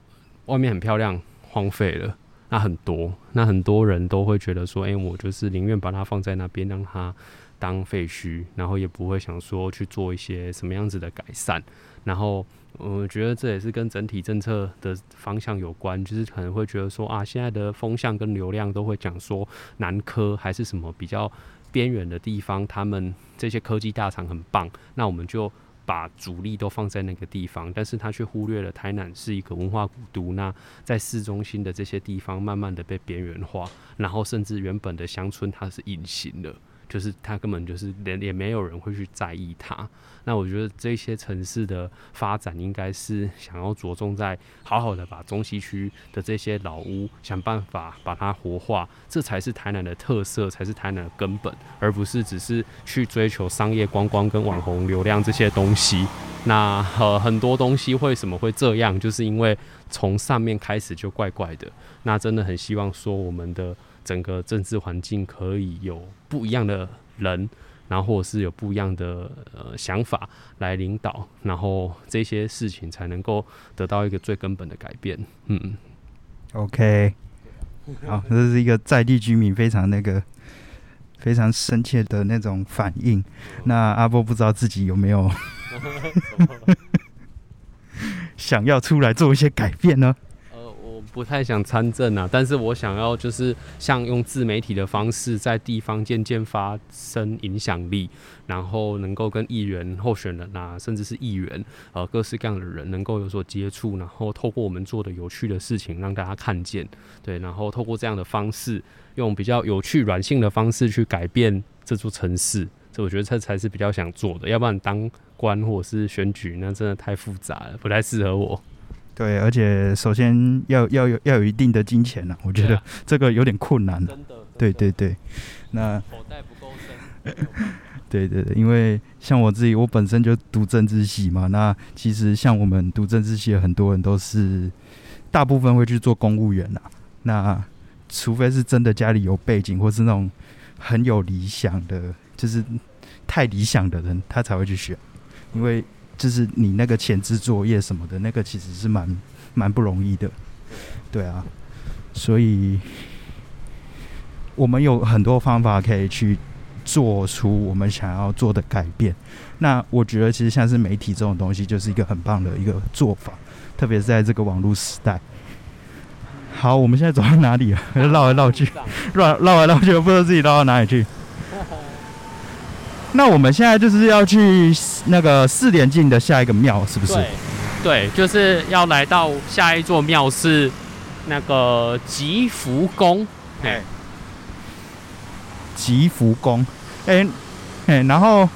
Speaker 3: 外面很漂亮，荒废了。那很多，那很多人都会觉得说，哎，我就是宁愿把它放在那边，让它当废墟，然后也不会想说去做一些什么样子的改善。然后，我觉得这也是跟整体政策的方向有关，就是可能会觉得说，啊，现在的风向跟流量都会讲说，南科还是什么比较边缘的地方，他们这些科技大厂很棒，那我们就。把主力都放在那个地方，但是他却忽略了台南是一个文化古都。那在市中心的这些地方，慢慢的被边缘化，然后甚至原本的乡村它是隐形的，就是他根本就是连也没有人会去在意它。那我觉得这些城市的发展应该是想要着重在好好的把中西区的这些老屋想办法把它活化，这才是台南的特色，才是台南的根本，而不是只是去追求商业观光跟网红流量这些东西。那呃很多东西为什么会这样，就是因为从上面开始就怪怪的。那真的很希望说我们的整个政治环境可以有不一样的人。然后或者是有不一样的呃想法来领导，然后这些事情才能够得到一个最根本的改变。嗯
Speaker 1: ，OK，好，这是一个在地居民非常那个非常深切的那种反应。那阿波不知道自己有没有 想要出来做一些改变呢？
Speaker 3: 不太想参政啊，但是我想要就是像用自媒体的方式，在地方渐渐发生影响力，然后能够跟议员候选人啊，甚至是议员，呃，各式各样的人能够有所接触，然后透过我们做的有趣的事情让大家看见，对，然后透过这样的方式，用比较有趣软性的方式去改变这座城市，这我觉得这才是比较想做的，要不然当官或者是选举，那真的太复杂了，不太适合我。
Speaker 1: 对，而且首先要要有要有一定的金钱呐，我觉得这个有点困难。
Speaker 3: 真的，
Speaker 1: 对对对，那
Speaker 3: 口袋不够深。
Speaker 1: 对对对，因为像我自己，我本身就读政治系嘛，那其实像我们读政治系的很多人都是，大部分会去做公务员呐。那除非是真的家里有背景，或是那种很有理想的，就是太理想的人，他才会去选，因为。就是你那个前置作业什么的，那个其实是蛮蛮不容易的，对啊，所以我们有很多方法可以去做出我们想要做的改变。那我觉得其实像是媒体这种东西，就是一个很棒的一个做法，特别是在这个网络时代。好，我们现在走到哪里啊？绕来绕去，绕绕来绕去，不知道自己绕到哪里去。那我们现在就是要去那个四点进的下一个庙，是不是？
Speaker 3: 对，对，就是要来到下一座庙是那个吉福宫。哎，
Speaker 1: 吉福宫，哎，哎，然后，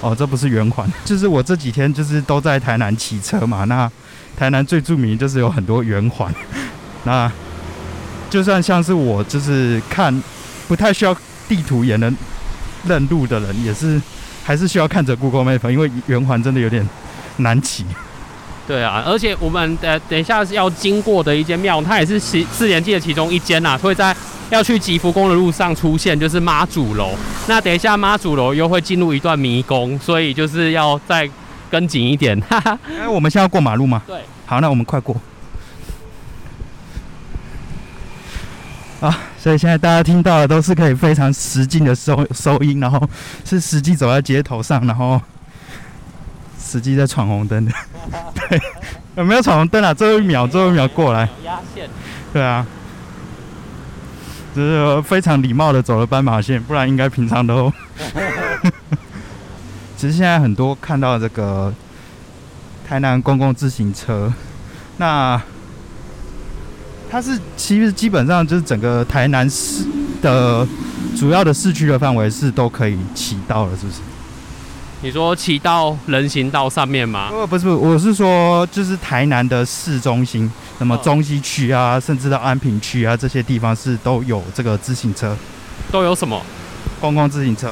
Speaker 1: 哦，这不是圆环，就是我这几天就是都在台南骑车嘛。那台南最著名就是有很多圆环，那就算像是我就是看不太需要地图也能。认路的人也是，还是需要看着 Google Map，因为圆环真的有点难骑。
Speaker 3: 对啊，而且我们呃等一下要经过的一间庙，它也是四四连记的其中一间呐，会在要去吉福宫的路上出现，就是妈祖楼。那等一下妈祖楼又会进入一段迷宫，所以就是要再跟紧一点。哈哈。
Speaker 1: 哎，我们现在要过马路吗？
Speaker 3: 对。
Speaker 1: 好，那我们快过。啊，所以现在大家听到的都是可以非常实际的收收音，然后是实际走在街头上，然后实际在闯红灯的。对，有没有闯红灯啊？最后一秒，最后一秒过来。
Speaker 3: 压线。
Speaker 1: 对啊，就是非常礼貌的走了斑马线，不然应该平常都。其实现在很多看到这个台南公共自行车，那。它是其实基本上就是整个台南市的主要的市区的范围是都可以骑到了，是不是？
Speaker 3: 你说骑到人行道上面吗？
Speaker 1: 不不是，我是说就是台南的市中心，什么中西区啊，甚至到安平区啊这些地方是都有这个自行车，
Speaker 3: 都有什么？
Speaker 1: 公共自行车。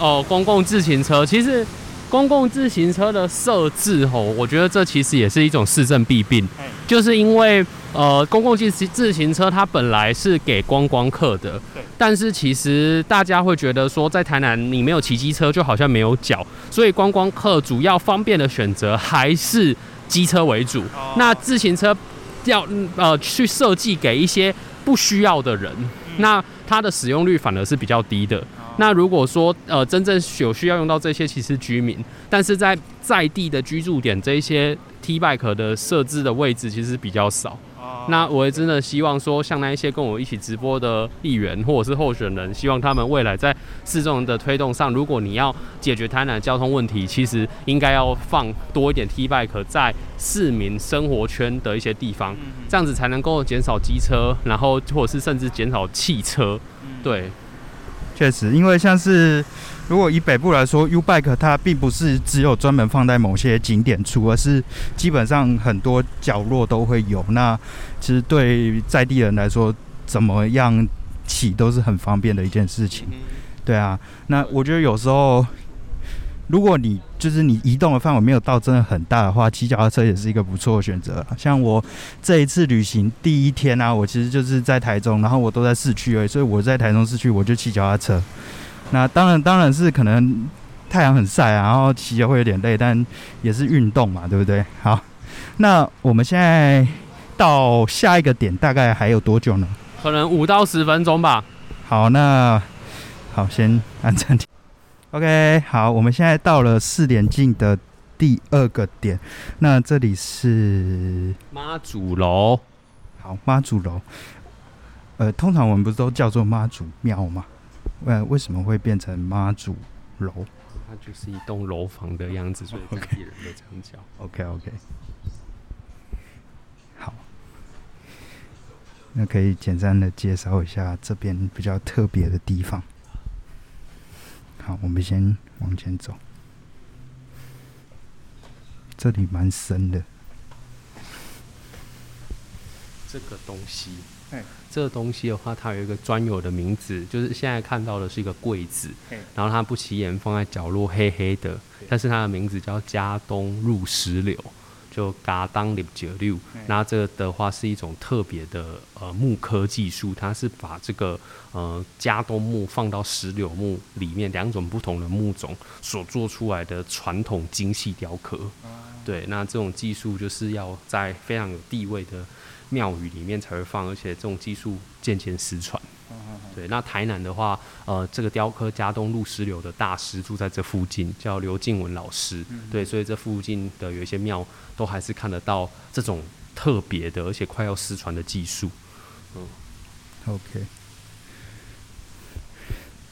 Speaker 3: 哦，公共自行车，其实公共自行车的设置吼，我觉得这其实也是一种市政弊病，就是因为。呃，公共自自行车它本来是给观光客的，但是其实大家会觉得说，在台南你没有骑机车，就好像没有脚，所以观光客主要方便的选择还是机车为主。那自行车要呃去设计给一些不需要的人，那它的使用率反而是比较低的。那如果说呃真正有需要用到这些，其实居民，但是在在地的居住点这一些 T bike 的设置的位置其实比较少。那我也真的希望说，像那一些跟我一起直播的议员或者是候选人，希望他们未来在市政的推动上，如果你要解决台南的交通问题，其实应该要放多一点 T bike 在市民生活圈的一些地方，这样子才能够减少机车，然后或者是甚至减少汽车。对，
Speaker 1: 确实，因为像是如果以北部来说，U Bike 它并不是只有专门放在某些景点出，而是基本上很多角落都会有。那其实对在地人来说，怎么样骑都是很方便的一件事情。对啊，那我觉得有时候，如果你就是你移动的范围没有到真的很大的话，骑脚踏车也是一个不错的选择。像我这一次旅行第一天啊，我其实就是在台中，然后我都在市区而已，所以我在台中市区我就骑脚踏车。那当然，当然是可能太阳很晒啊，然后骑着会有点累，但也是运动嘛，对不对？好，那我们现在到下一个点大概还有多久呢？
Speaker 3: 可能五到十分钟吧。
Speaker 1: 好，那好，先按暂停。OK，好，我们现在到了四点进的第二个点，那这里是
Speaker 3: 妈祖楼。
Speaker 1: 好妈祖楼。呃，通常我们不是都叫做妈祖庙吗？呃，为什么会变成妈祖楼？
Speaker 3: 它就是一栋楼房的样子，所以当地人都这样叫。
Speaker 1: OK OK，好，那可以简单的介绍一下这边比较特别的地方。好，我们先往前走，这里蛮深的。
Speaker 3: 这个东西
Speaker 1: 哎，
Speaker 3: 这个东西的话，它有一个专有的名字，就是现在看到的是一个柜子，然后它不起眼放在角落黑黑的，但是它的名字叫加东入石榴，就嘎当里九六。那这个的话是一种特别的呃木刻技术，它是把这个呃加东木放到石榴木里面两种不同的木种所做出来的传统精细雕刻。对，那这种技术就是要在非常有地位的庙宇里面才会放，而且这种技术渐渐失传。对，那台南的话，呃，这个雕刻加东路石榴的大师住在这附近，叫刘静文老师。对，所以这附近的有一些庙都还是看得到这种特别的，而且快要失传的技术。
Speaker 1: 嗯 OK，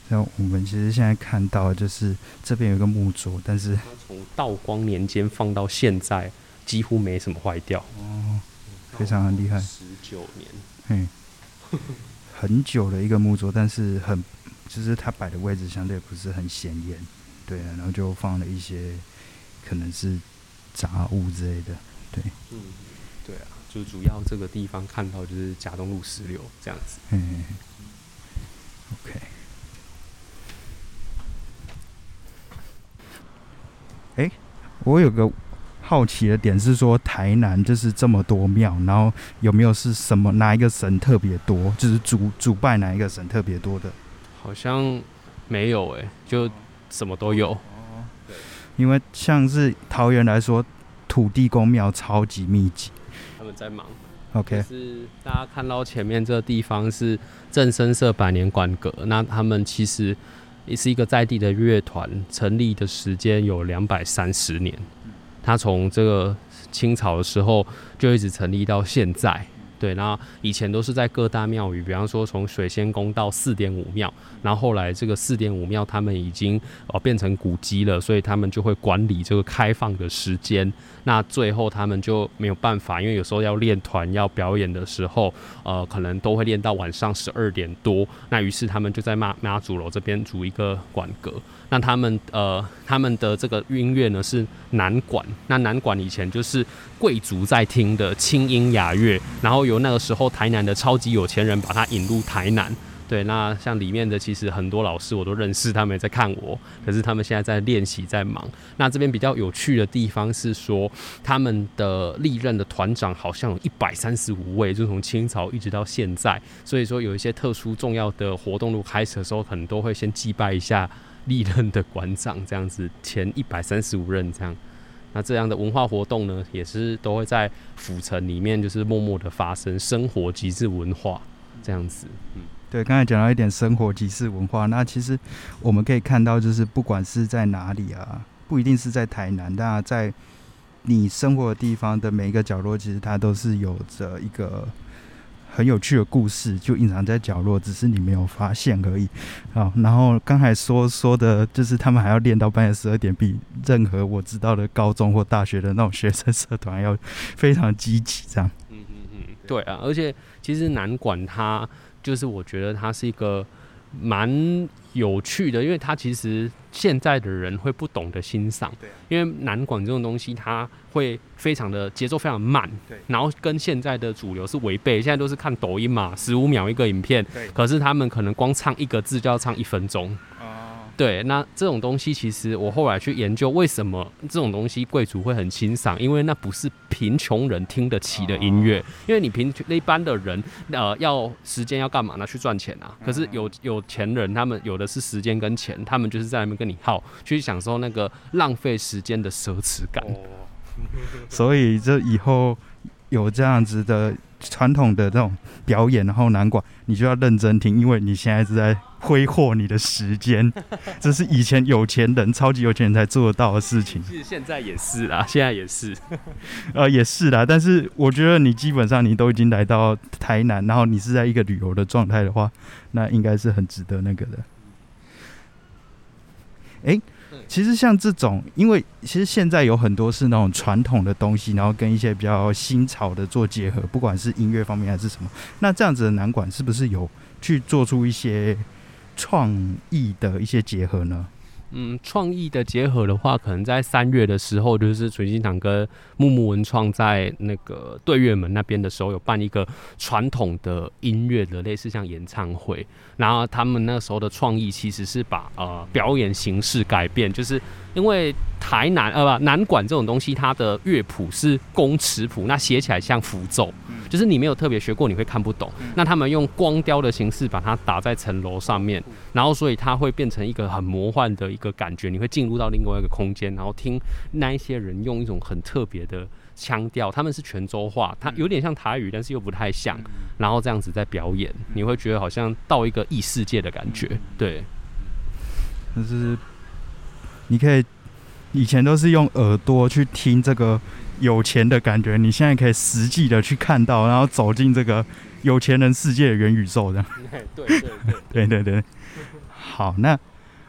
Speaker 1: 那我们其实现在看到就是这边有一个木桌，但是
Speaker 3: 从道光年间放到现在，几乎没什么坏掉。
Speaker 1: 哦非常的厉害，
Speaker 3: 十九年。
Speaker 1: 嗯，很久的一个木桌，但是很就是它摆的位置相对不是很显眼，对啊，然后就放了一些可能是杂物之类的，对，
Speaker 3: 嗯，对啊，就主要这个地方看到就是甲东路石榴这样子。
Speaker 1: 嗯，OK。哎、我有个好奇的点是说，台南就是这么多庙，然后有没有是什么哪一个神特别多，就是主主拜哪一个神特别多的？
Speaker 3: 好像没有哎、就什么都有。
Speaker 1: 因为像是桃园来说，土地公庙超级密集。
Speaker 3: 他们在忙。
Speaker 1: OK，
Speaker 3: 是大家看到前面这个地方是正生社百年馆阁，那他们其实也是一个在地的乐团，成立的时间有两百三十年。他从这个清朝的时候就一直成立到现在。对，然后以前都是在各大庙宇，比方说从水仙宫到四点五庙，然后后来这个四点五庙他们已经呃变成古迹了，所以他们就会管理这个开放的时间。那最后他们就没有办法，因为有时候要练团要表演的时候，呃，可能都会练到晚上十二点多。那于是他们就在妈妈祖楼这边组一个馆阁。那他们呃他们的这个音乐呢是南管，那南管以前就是贵族在听的清音雅乐，然后由那个时候台南的超级有钱人把它引入台南。对，那像里面的其实很多老师我都认识，他们也在看我，可是他们现在在练习，在忙。那这边比较有趣的地方是说，他们的历任的团长好像有一百三十五位，就从清朝一直到现在。所以说有一些特殊重要的活动，如果开始的时候，可能都会先祭拜一下历任的馆长，这样子前一百三十五任这样。那这样的文化活动呢，也是都会在府城里面就是默默的发生，生活即是文化这样子。嗯。
Speaker 1: 对，刚才讲到一点生活即是文化，那其实我们可以看到，就是不管是在哪里啊，不一定是在台南，那在你生活的地方的每一个角落，其实它都是有着一个很有趣的故事，就隐藏在角落，只是你没有发现而已。好，然后刚才说说的，就是他们还要练到半夜十二点，比任何我知道的高中或大学的那种学生社团要非常积极，这样。
Speaker 3: 嗯嗯嗯，对啊，而且其实南管它就是我觉得它是一个蛮有趣的，因为它其实现在的人会不懂得欣赏，
Speaker 1: 对啊
Speaker 3: 因为南管这种东西，它会非常的节奏非常慢，
Speaker 1: 对
Speaker 3: 然后跟现在的主流是违背。现在都是看抖音嘛，十五秒一个影片，
Speaker 1: 对
Speaker 3: 可是他们可能光唱一个字就要唱一分钟。
Speaker 1: 哦，
Speaker 3: 对，那这种东西其实我后来去研究，为什么这种东西贵族会很欣赏？因为那不是贫穷人听得起的音乐，因为你贫一般的人，呃，要时间要干嘛呢？去赚钱啊。可是有有钱人，他们有的是时间跟钱，他们就是在那边跟你耗，去享受那个浪费时间的奢侈感。
Speaker 1: 所以这以后有这样子的传统的这种表演，然后南管你就要认真听，因为你现在是在挥霍你的时间，这是以前有钱人、超级有钱人才做得到的事情。
Speaker 3: 其实现在也是啦，现在也是。
Speaker 1: 呃，也是啦，但是我觉得你基本上你都已经来到台南，然后你是在一个旅游的状态的话，那应该是很值得那个的。诶，其实像这种，因为其实现在有很多是那种传统的东西，然后跟一些比较新潮的做结合，不管是音乐方面还是什么，那这样子的南管是不是有去做出一些创意的一些结合呢？
Speaker 3: 嗯，创意的结合的话，可能在三月的时候，就是纯心堂跟木木文创在那个对月门那边的时候，有办一个传统的音乐的类似像演唱会。然后他们那时候的创意其实是把呃表演形式改变，就是因为台南呃不南管这种东西，它的乐谱是公尺谱，那写起来像符咒，就是你没有特别学过，你会看不懂。那他们用光雕的形式把它打在城楼上面，然后所以它会变成一个很魔幻的一个感觉，你会进入到另外一个空间，然后听那一些人用一种很特别的腔调，他们是泉州话，它有点像台语，但是又不太像，然后这样子在表演，你会觉得好像到一个异世界的感觉，对。
Speaker 1: 就是你可以以前都是用耳朵去听这个有钱的感觉，你现在可以实际的去看到，然后走进这个有钱人世界的元宇宙，这样。
Speaker 3: 对 对对，
Speaker 1: 对对 对。好，那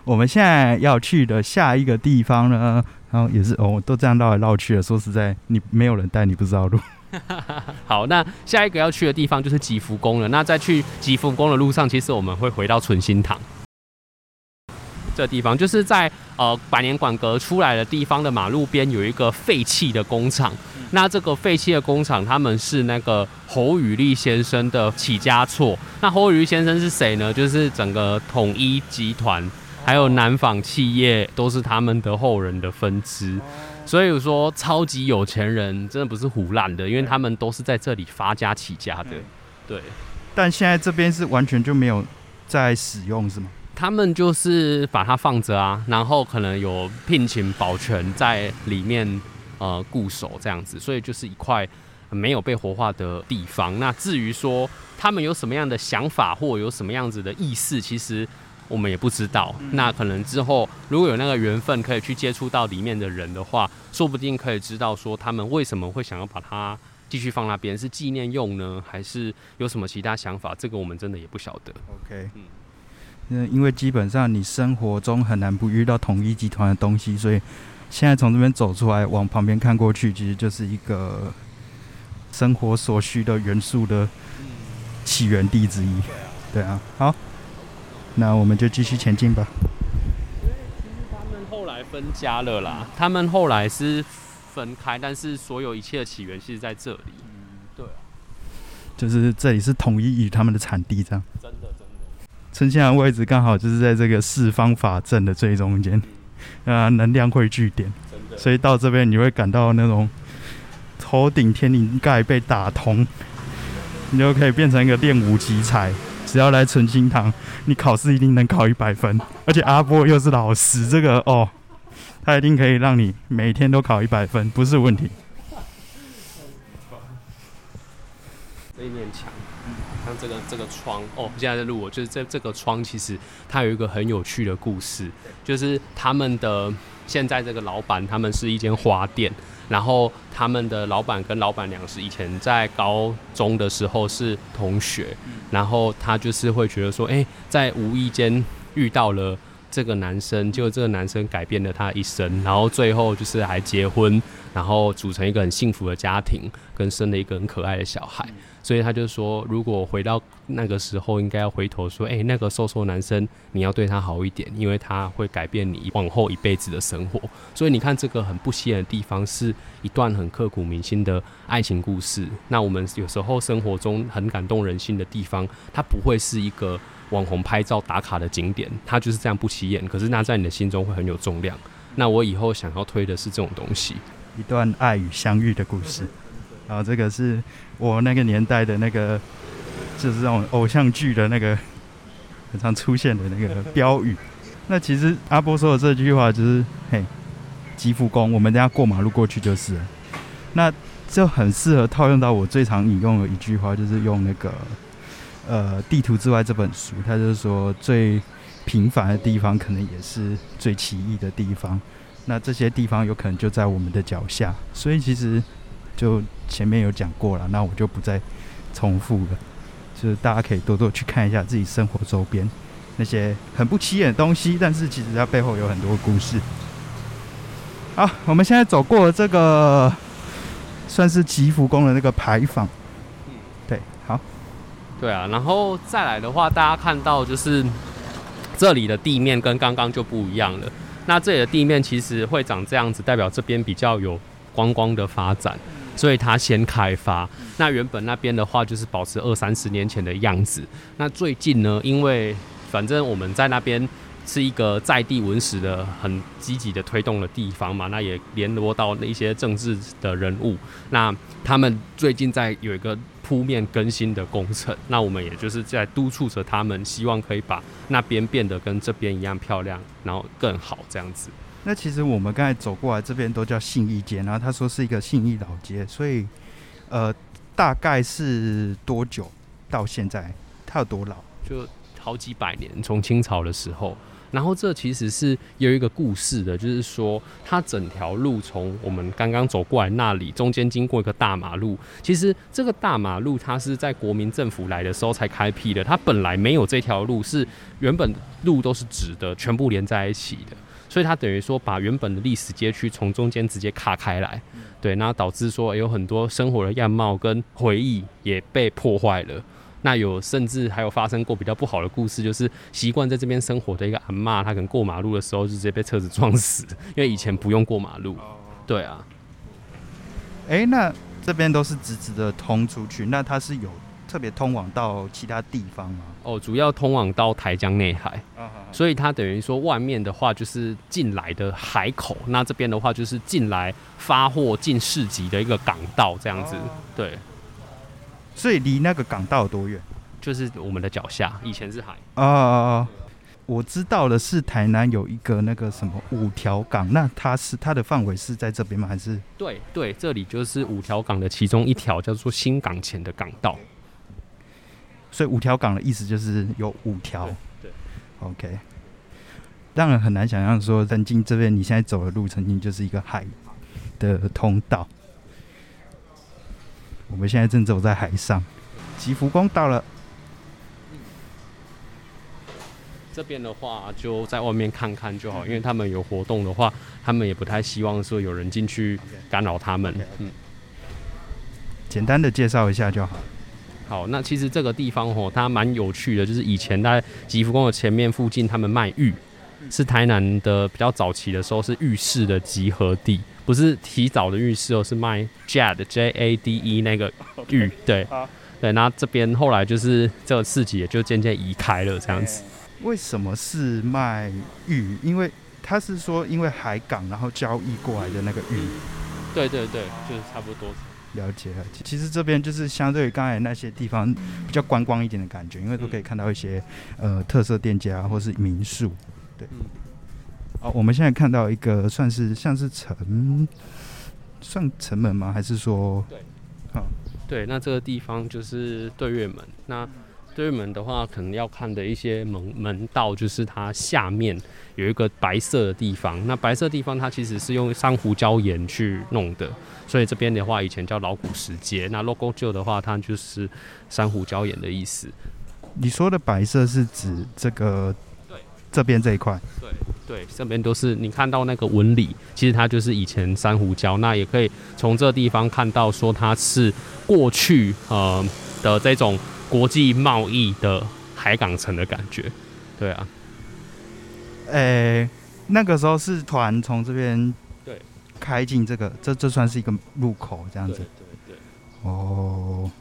Speaker 1: 我们现在要去的下一个地方呢，然后也是哦，都这样绕来绕去了。说实在，你没有人带，你不知道路。
Speaker 3: 好，那下一个要去的地方就是吉福宫了。那在去吉福宫的路上，其实我们会回到纯心堂这地方，就是在呃百年馆阁出来的地方的马路边有一个废弃的工厂。那这个废弃的工厂，他们是那个侯宇立先生的起家厝。那侯宇立先生是谁呢？就是整个统一集团还有南纺企业都是他们的后人的分支。所以说，超级有钱人真的不是胡乱的，因为他们都是在这里发家起家的。对，
Speaker 1: 但现在这边是完全就没有在使用，是吗？
Speaker 3: 他们就是把它放着啊，然后可能有聘请保全在里面呃固守这样子，所以就是一块没有被活化的地方。那至于说他们有什么样的想法或有什么样子的意思，其实我们也不知道。那可能之后如果有那个缘分可以去接触到里面的人的话，说不定可以知道说他们为什么会想要把它继续放那边，是纪念用呢，还是有什么其他想法？这个我们真的也不晓得。
Speaker 1: OK，
Speaker 3: 嗯
Speaker 1: 嗯，因为基本上你生活中很难不遇到统一集团的东西，所以现在从这边走出来，往旁边看过去，其实就是一个生活所需的元素的起源地之一。对啊，好，那我们就继续前进吧。
Speaker 3: 他们后来分家了啦，他们后来是分开，但是所有一切的起源其实在这里。嗯对啊，
Speaker 1: 就是这里是统一与他们的产地，这样。
Speaker 3: 真的真的。
Speaker 1: 春现在位置刚好就是在这个四方法阵的最中间，啊，能量汇聚点，所以到这边你会感到那种头顶天灵盖被打通，你就可以变成一个练武奇才。只要来纯心堂，你考试一定能考一百分，而且阿波又是老师，这个哦，他一定可以让你每天都考一百分，不是问题。
Speaker 3: 这一面墙，像这个这个窗哦，现在在录我，就是这这个窗其实它有一个很有趣的故事，就是他们的现在这个老板他们是一间花店，然后他们的老板跟老板娘是以前在高中的时候是同学，然后他就是会觉得说，哎、在无意间遇到了。这个男生，就这个男生改变了他一生，然后最后就是还结婚，然后组成一个很幸福的家庭，跟生了一个很可爱的小孩。所以他就说，如果回到那个时候，应该要回头说，哎、那个瘦瘦男生，你要对他好一点，因为他会改变你往后一辈子的生活。所以你看，这个很不起眼的地方，是一段很刻骨铭心的爱情故事。那我们有时候生活中很感动人心的地方，它不会是一个网红拍照打卡的景点，它就是这样不起眼，可是那在你的心中会很有重量。那我以后想要推的是这种东西。
Speaker 1: 一段爱与相遇的故事。然后这个是我那个年代的那个，就是这种偶像剧的那个很常出现的那个标语。那其实阿波说的这句话就是，嘿，吉福宫，我们等下过马路过去就是了。那就很适合套用到我最常引用的一句话，就是用那个呃《地图之外》这本书，它就是说最平凡的地方，可能也是最奇异的地方。那这些地方有可能就在我们的脚下，所以其实就前面有讲过了，那我就不再重复了。就是大家可以多多去看一下自己生活周边那些很不起眼的东西，但是其实它背后有很多故事。好，我们现在走过了这个算是吉福宫的那个牌坊，对
Speaker 3: 啊，然后再来的话，大家看到就是这里的地面跟刚刚就不一样了。那这里的地面其实会长这样子，代表这边比较有观光的发展，所以它先开发。那原本那边的话就是保持二三十年前的样子。那最近呢，因为反正我们在那边是一个在地文史的很积极的推动的地方嘛，那也联络到那一些政治的人物，那他们最近在有一个铺面更新的工程，那我们也就是在督促着他们，希望可以把那边变得跟这边一样漂亮，然后更好这样子。
Speaker 1: 那其实我们刚才走过来这边都叫信义街，然后他说是一个信义老街，所以呃，大概是多久到现在？它有多老？
Speaker 3: 就好几百年，从清朝的时候。然后这其实是有一个故事的，就是说它整条路从我们刚刚走过来那里，中间经过一个大马路。其实这个大马路它是在国民政府来的时候才开辟的，它本来没有这条路，是原本路都是直的，全部连在一起的。所以它等于说把原本的历史街区从中间直接卡开来，对，那导致说有很多生活的样貌跟回忆也被破坏了。那有甚至还有发生过比较不好的故事，就是习惯在这边生活的一个阿嬷，她可能过马路的时候就直接被车子撞死，因为以前不用过马路。对啊，
Speaker 1: 哎、那这边都是直直的通出去，那它是有特别通往到其他地方吗？
Speaker 3: 哦，主要通往到台江内海，
Speaker 1: 啊，
Speaker 3: 所以它等于说外面的话就是进来的海口，那这边的话就是进来发货进市集的一个港道这样子。对，
Speaker 1: 所以离那个港道有多远？
Speaker 3: 就是我们的脚下，以前是海。
Speaker 1: 啊、我知道的是台南有一个那个什么五条港，那它是它的范围是在这边吗？还是
Speaker 3: 对对，这里就是五条港的其中一条，叫做新港前的港道。
Speaker 1: 所以五条港的意思就是有五条
Speaker 3: 对对
Speaker 1: ？OK，让人很难想象说曾经这边你现在走的路曾经就是一个海的通道。我们现在正走在海上，吉福宫到了。
Speaker 3: 这边的话就在外面看看就好，因为他们有活动的话，他们也不太希望说有人进去干扰他们。嗯，
Speaker 1: 简单的介绍一下就好。
Speaker 3: 好，那其实这个地方哦，它蛮有趣的，就是以前在吉福宫的前面附近，他们卖玉，是台南的比较早期的时候是玉市的集合地，不是提早的浴室哦，是卖 Jade J A D E 那个 玉，对
Speaker 1: 好
Speaker 3: 对，那这边后来就是这个市集也就渐渐移开了这样子。
Speaker 1: 为什么是卖玉？因为他是说因为海港然后交易过来的那个玉。
Speaker 3: 对对对，就是差不多。
Speaker 1: 了解了解，其实这边就是相对于刚才那些地方比较观光一点的感觉，因为都可以看到一些呃特色店家或是民宿。对，
Speaker 3: 嗯
Speaker 1: 好，我们现在看到一个算是像是城，算城门吗？还是说
Speaker 3: 对，那这个地方就是对月门。那对月门的话，可能要看的一些门门道，就是它下面有一个白色的地方。那白色地方它其实是用珊瑚礁岩去弄的，所以这边的话以前叫老古石街。那 logo 旧的话，它就是珊瑚礁岩的意思。
Speaker 1: 你说的白色是指这个
Speaker 3: 对
Speaker 1: 这边这一块？
Speaker 3: 对，这边都是你看到那个纹理，其实它就是以前珊瑚礁。那也可以从这地方看到，说它是过去呃的这种国际贸易的海港城的感觉。对啊，
Speaker 1: 诶、那个时候是团从这边
Speaker 3: 对
Speaker 1: 开进这个，这这算是一个入口这样
Speaker 3: 对
Speaker 1: 子
Speaker 3: 对对。
Speaker 1: 哦。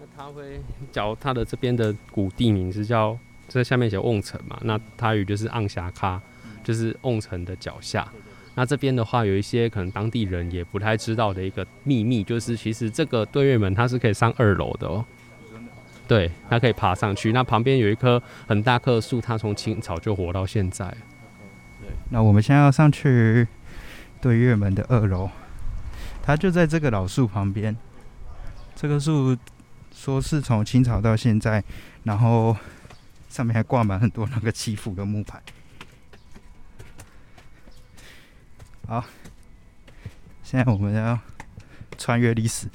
Speaker 3: 那它会 叫它的这边的古地名是叫这下面写瓮城嘛？那它语就是昂霞卡，就是瓮城的脚下。那这边的话，有一些可能当地人也不太知道的一个秘密，就是其实这个对月门它是可以上二楼的哦。对，它可以爬上去。那旁边有一棵很大棵树，它从清朝就活到现在。
Speaker 1: 那我们现在要上去对月门的二楼，它就在这个老树旁边。这棵树说是从清朝到现在，然后上面还挂满很多那个祈福的木牌。好，现在我们要穿越历史。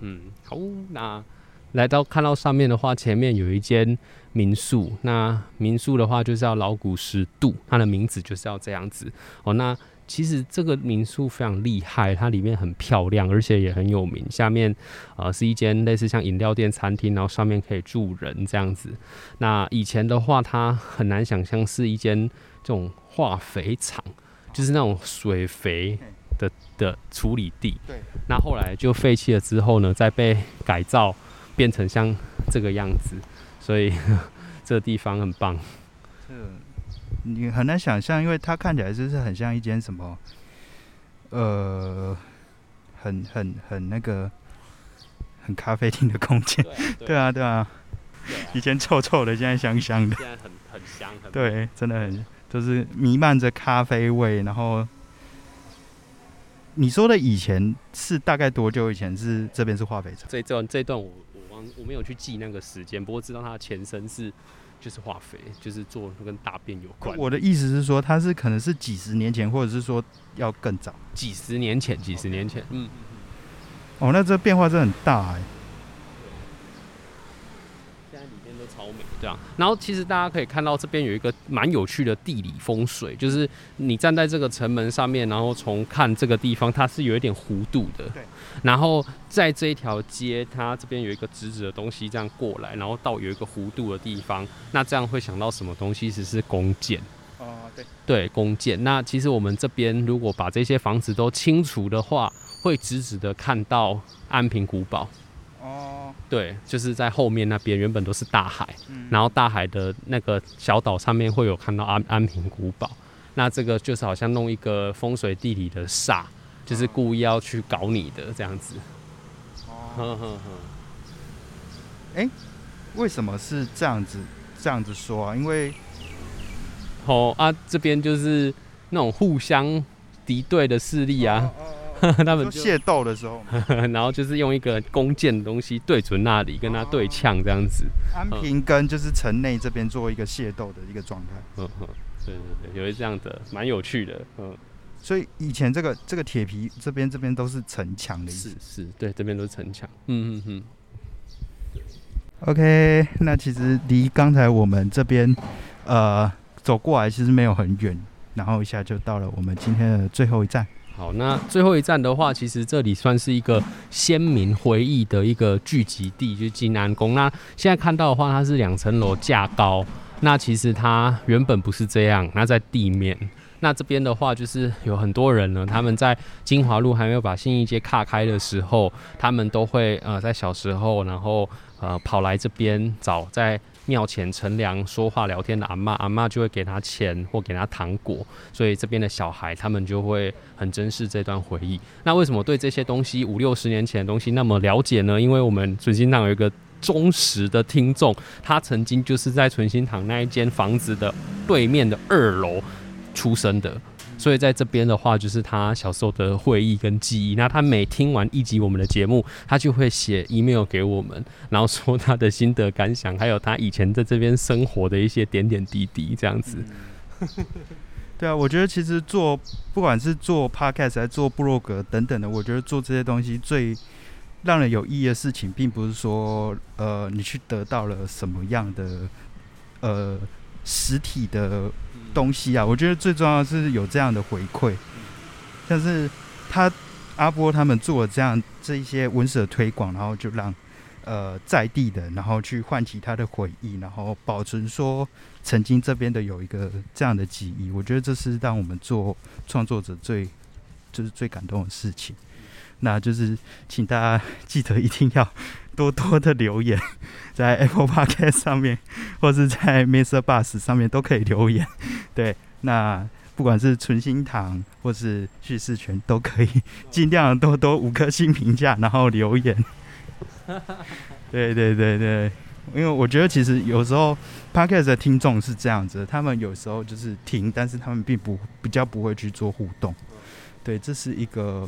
Speaker 3: 嗯，好，那来到看到上面的话，前面有一间民宿。那民宿的话就是要老古十度，它的名字就是要这样子哦。那其实这个民宿非常厉害，它里面很漂亮，而且也很有名。下面呃是一间类似像饮料店、餐厅，然后上面可以住人这样子。那以前的话，它很难想象是一间这种化肥厂，就是那种水肥的的处理地。
Speaker 1: 对。
Speaker 3: 那后来就废弃了之后呢，再被改造变成像这个样子，所以 这个地方很棒。
Speaker 1: 这你很难想象，因为它看起来就是很像一间什么，呃，很很很那个很咖啡厅的空间。对啊，对啊，以前臭臭的，现在香香的。
Speaker 3: 现在很很香，很
Speaker 1: 对，真的很就是弥漫着咖啡味。然后你说的以前是大概多久以前是这边是化肥厂？
Speaker 3: 这段这段我我忘我没有去记那个时间，不过知道它的前身是就是化肥，就是做跟大便有关。
Speaker 1: 我的意思是说，它是可能是几十年前，或者是说要更早。
Speaker 3: 几十年前，几十年前，嗯，
Speaker 1: 哦，那这变化真的很大哎、
Speaker 3: 现在里面都超美，对啊。然后其实大家可以看到这边有一个蛮有趣的地理风水，就是你站在这个城门上面，然后从看这个地方，它是有一点弧度的。
Speaker 1: 对。
Speaker 3: 然后在这一条街，它这边有一个直直的东西这样过来，然后到有一个弧度的地方，那这样会想到什么东西？其实是弓箭。
Speaker 1: 哦，对，
Speaker 3: 对，弓箭。那其实我们这边如果把这些房子都清除的话，会直直的看到安平古堡。
Speaker 1: 哦，
Speaker 3: 对，就是在后面那边原本都是大海，
Speaker 1: 嗯
Speaker 3: 然后大海的那个小岛上面会有看到安安平古堡。那这个就是好像弄一个风水地理的煞，就是故意要去搞你的这样子。
Speaker 1: 哦，
Speaker 3: 呵呵呵。
Speaker 1: 为什么是这样子这样子说啊？因为
Speaker 3: 哦啊，这边就是那种互相敌对的势力啊，
Speaker 1: 哦
Speaker 3: 他们就
Speaker 1: 械斗的时候，
Speaker 3: 然后就是用一个弓箭的东西对准那里，跟他对呛这样子。
Speaker 1: 安平跟就是城内这边做一个械斗的一个状态。
Speaker 3: 嗯哼，对对对，有一这样的，蛮有趣的。嗯，
Speaker 1: 所以以前这个这个铁皮这边这边都是城墙的意
Speaker 3: 是
Speaker 1: 思。
Speaker 3: 是，对，这边都是城墙。嗯嗯嗯。
Speaker 1: OK，那其实离刚才我们这边呃走过来其实没有很远，然后一下就到了我们今天的最后一站。
Speaker 3: 好，那最后一站的话，其实这里算是一个先民回忆的一个聚集地，就是金安宫。那现在看到的话，它是两层楼架高，那其实它原本不是这样，那在地面。那这边的话，就是有很多人呢，他们在金华路还没有把信义街卡开的时候，他们都会呃在小时候，然后呃跑来这边找在庙前乘凉说话聊天的阿嬷，阿嬷就会给他钱或给他糖果，所以这边的小孩他们就会很珍视这段回忆。那为什么对这些东西五六十年前的东西那么了解呢？因为我们纯心堂有一个忠实的听众，他曾经就是在纯心堂那一间房子的对面的二楼出生的。所以在这边的话，就是他小时候的回忆跟记忆。那他每听完一集我们的节目，他就会写 email 给我们，然后说他的心得感想，还有他以前在这边生活的一些点点滴滴，这样子。
Speaker 1: 对啊，我觉得其实做不管是做 podcast 还是做部落格等等的，我觉得做这些东西最让人有意义的事情，并不是说呃你去得到了什么样的呃实体的东西啊，我觉得最重要的是有这样的回馈，像是他阿波他们做了这样这一些文史的推广，然后就让呃在地的，然后去唤起他的回忆，然后保存说曾经这边的有一个这样的记忆。我觉得这是让我们做创作者最就是最感动的事情。那就是请大家记得一定要多多的留言，在 Apple Podcast 上面，或是在 Mr. Bus 上面都可以留言。对，那。不管是纯心堂或是叙事权，都可以尽量多多五颗星评价，然后留言。对对对对，因为我觉得其实有时候 podcast 的听众是这样子，他们有时候就是听，但是他们并不比较不会去做互动。对，这是一个，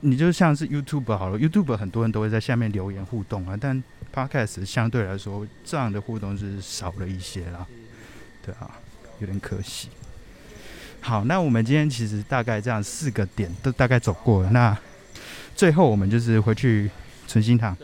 Speaker 1: 你就像是 YouTube 好了，YouTube 很多人都会在下面留言互动啊，但 Podcast 相对来说这样的互动是少了一些啦，对啊，有点可惜。好，那我们今天其实大概这样四个点都大概走过了，那最后我们就是回去存心堂。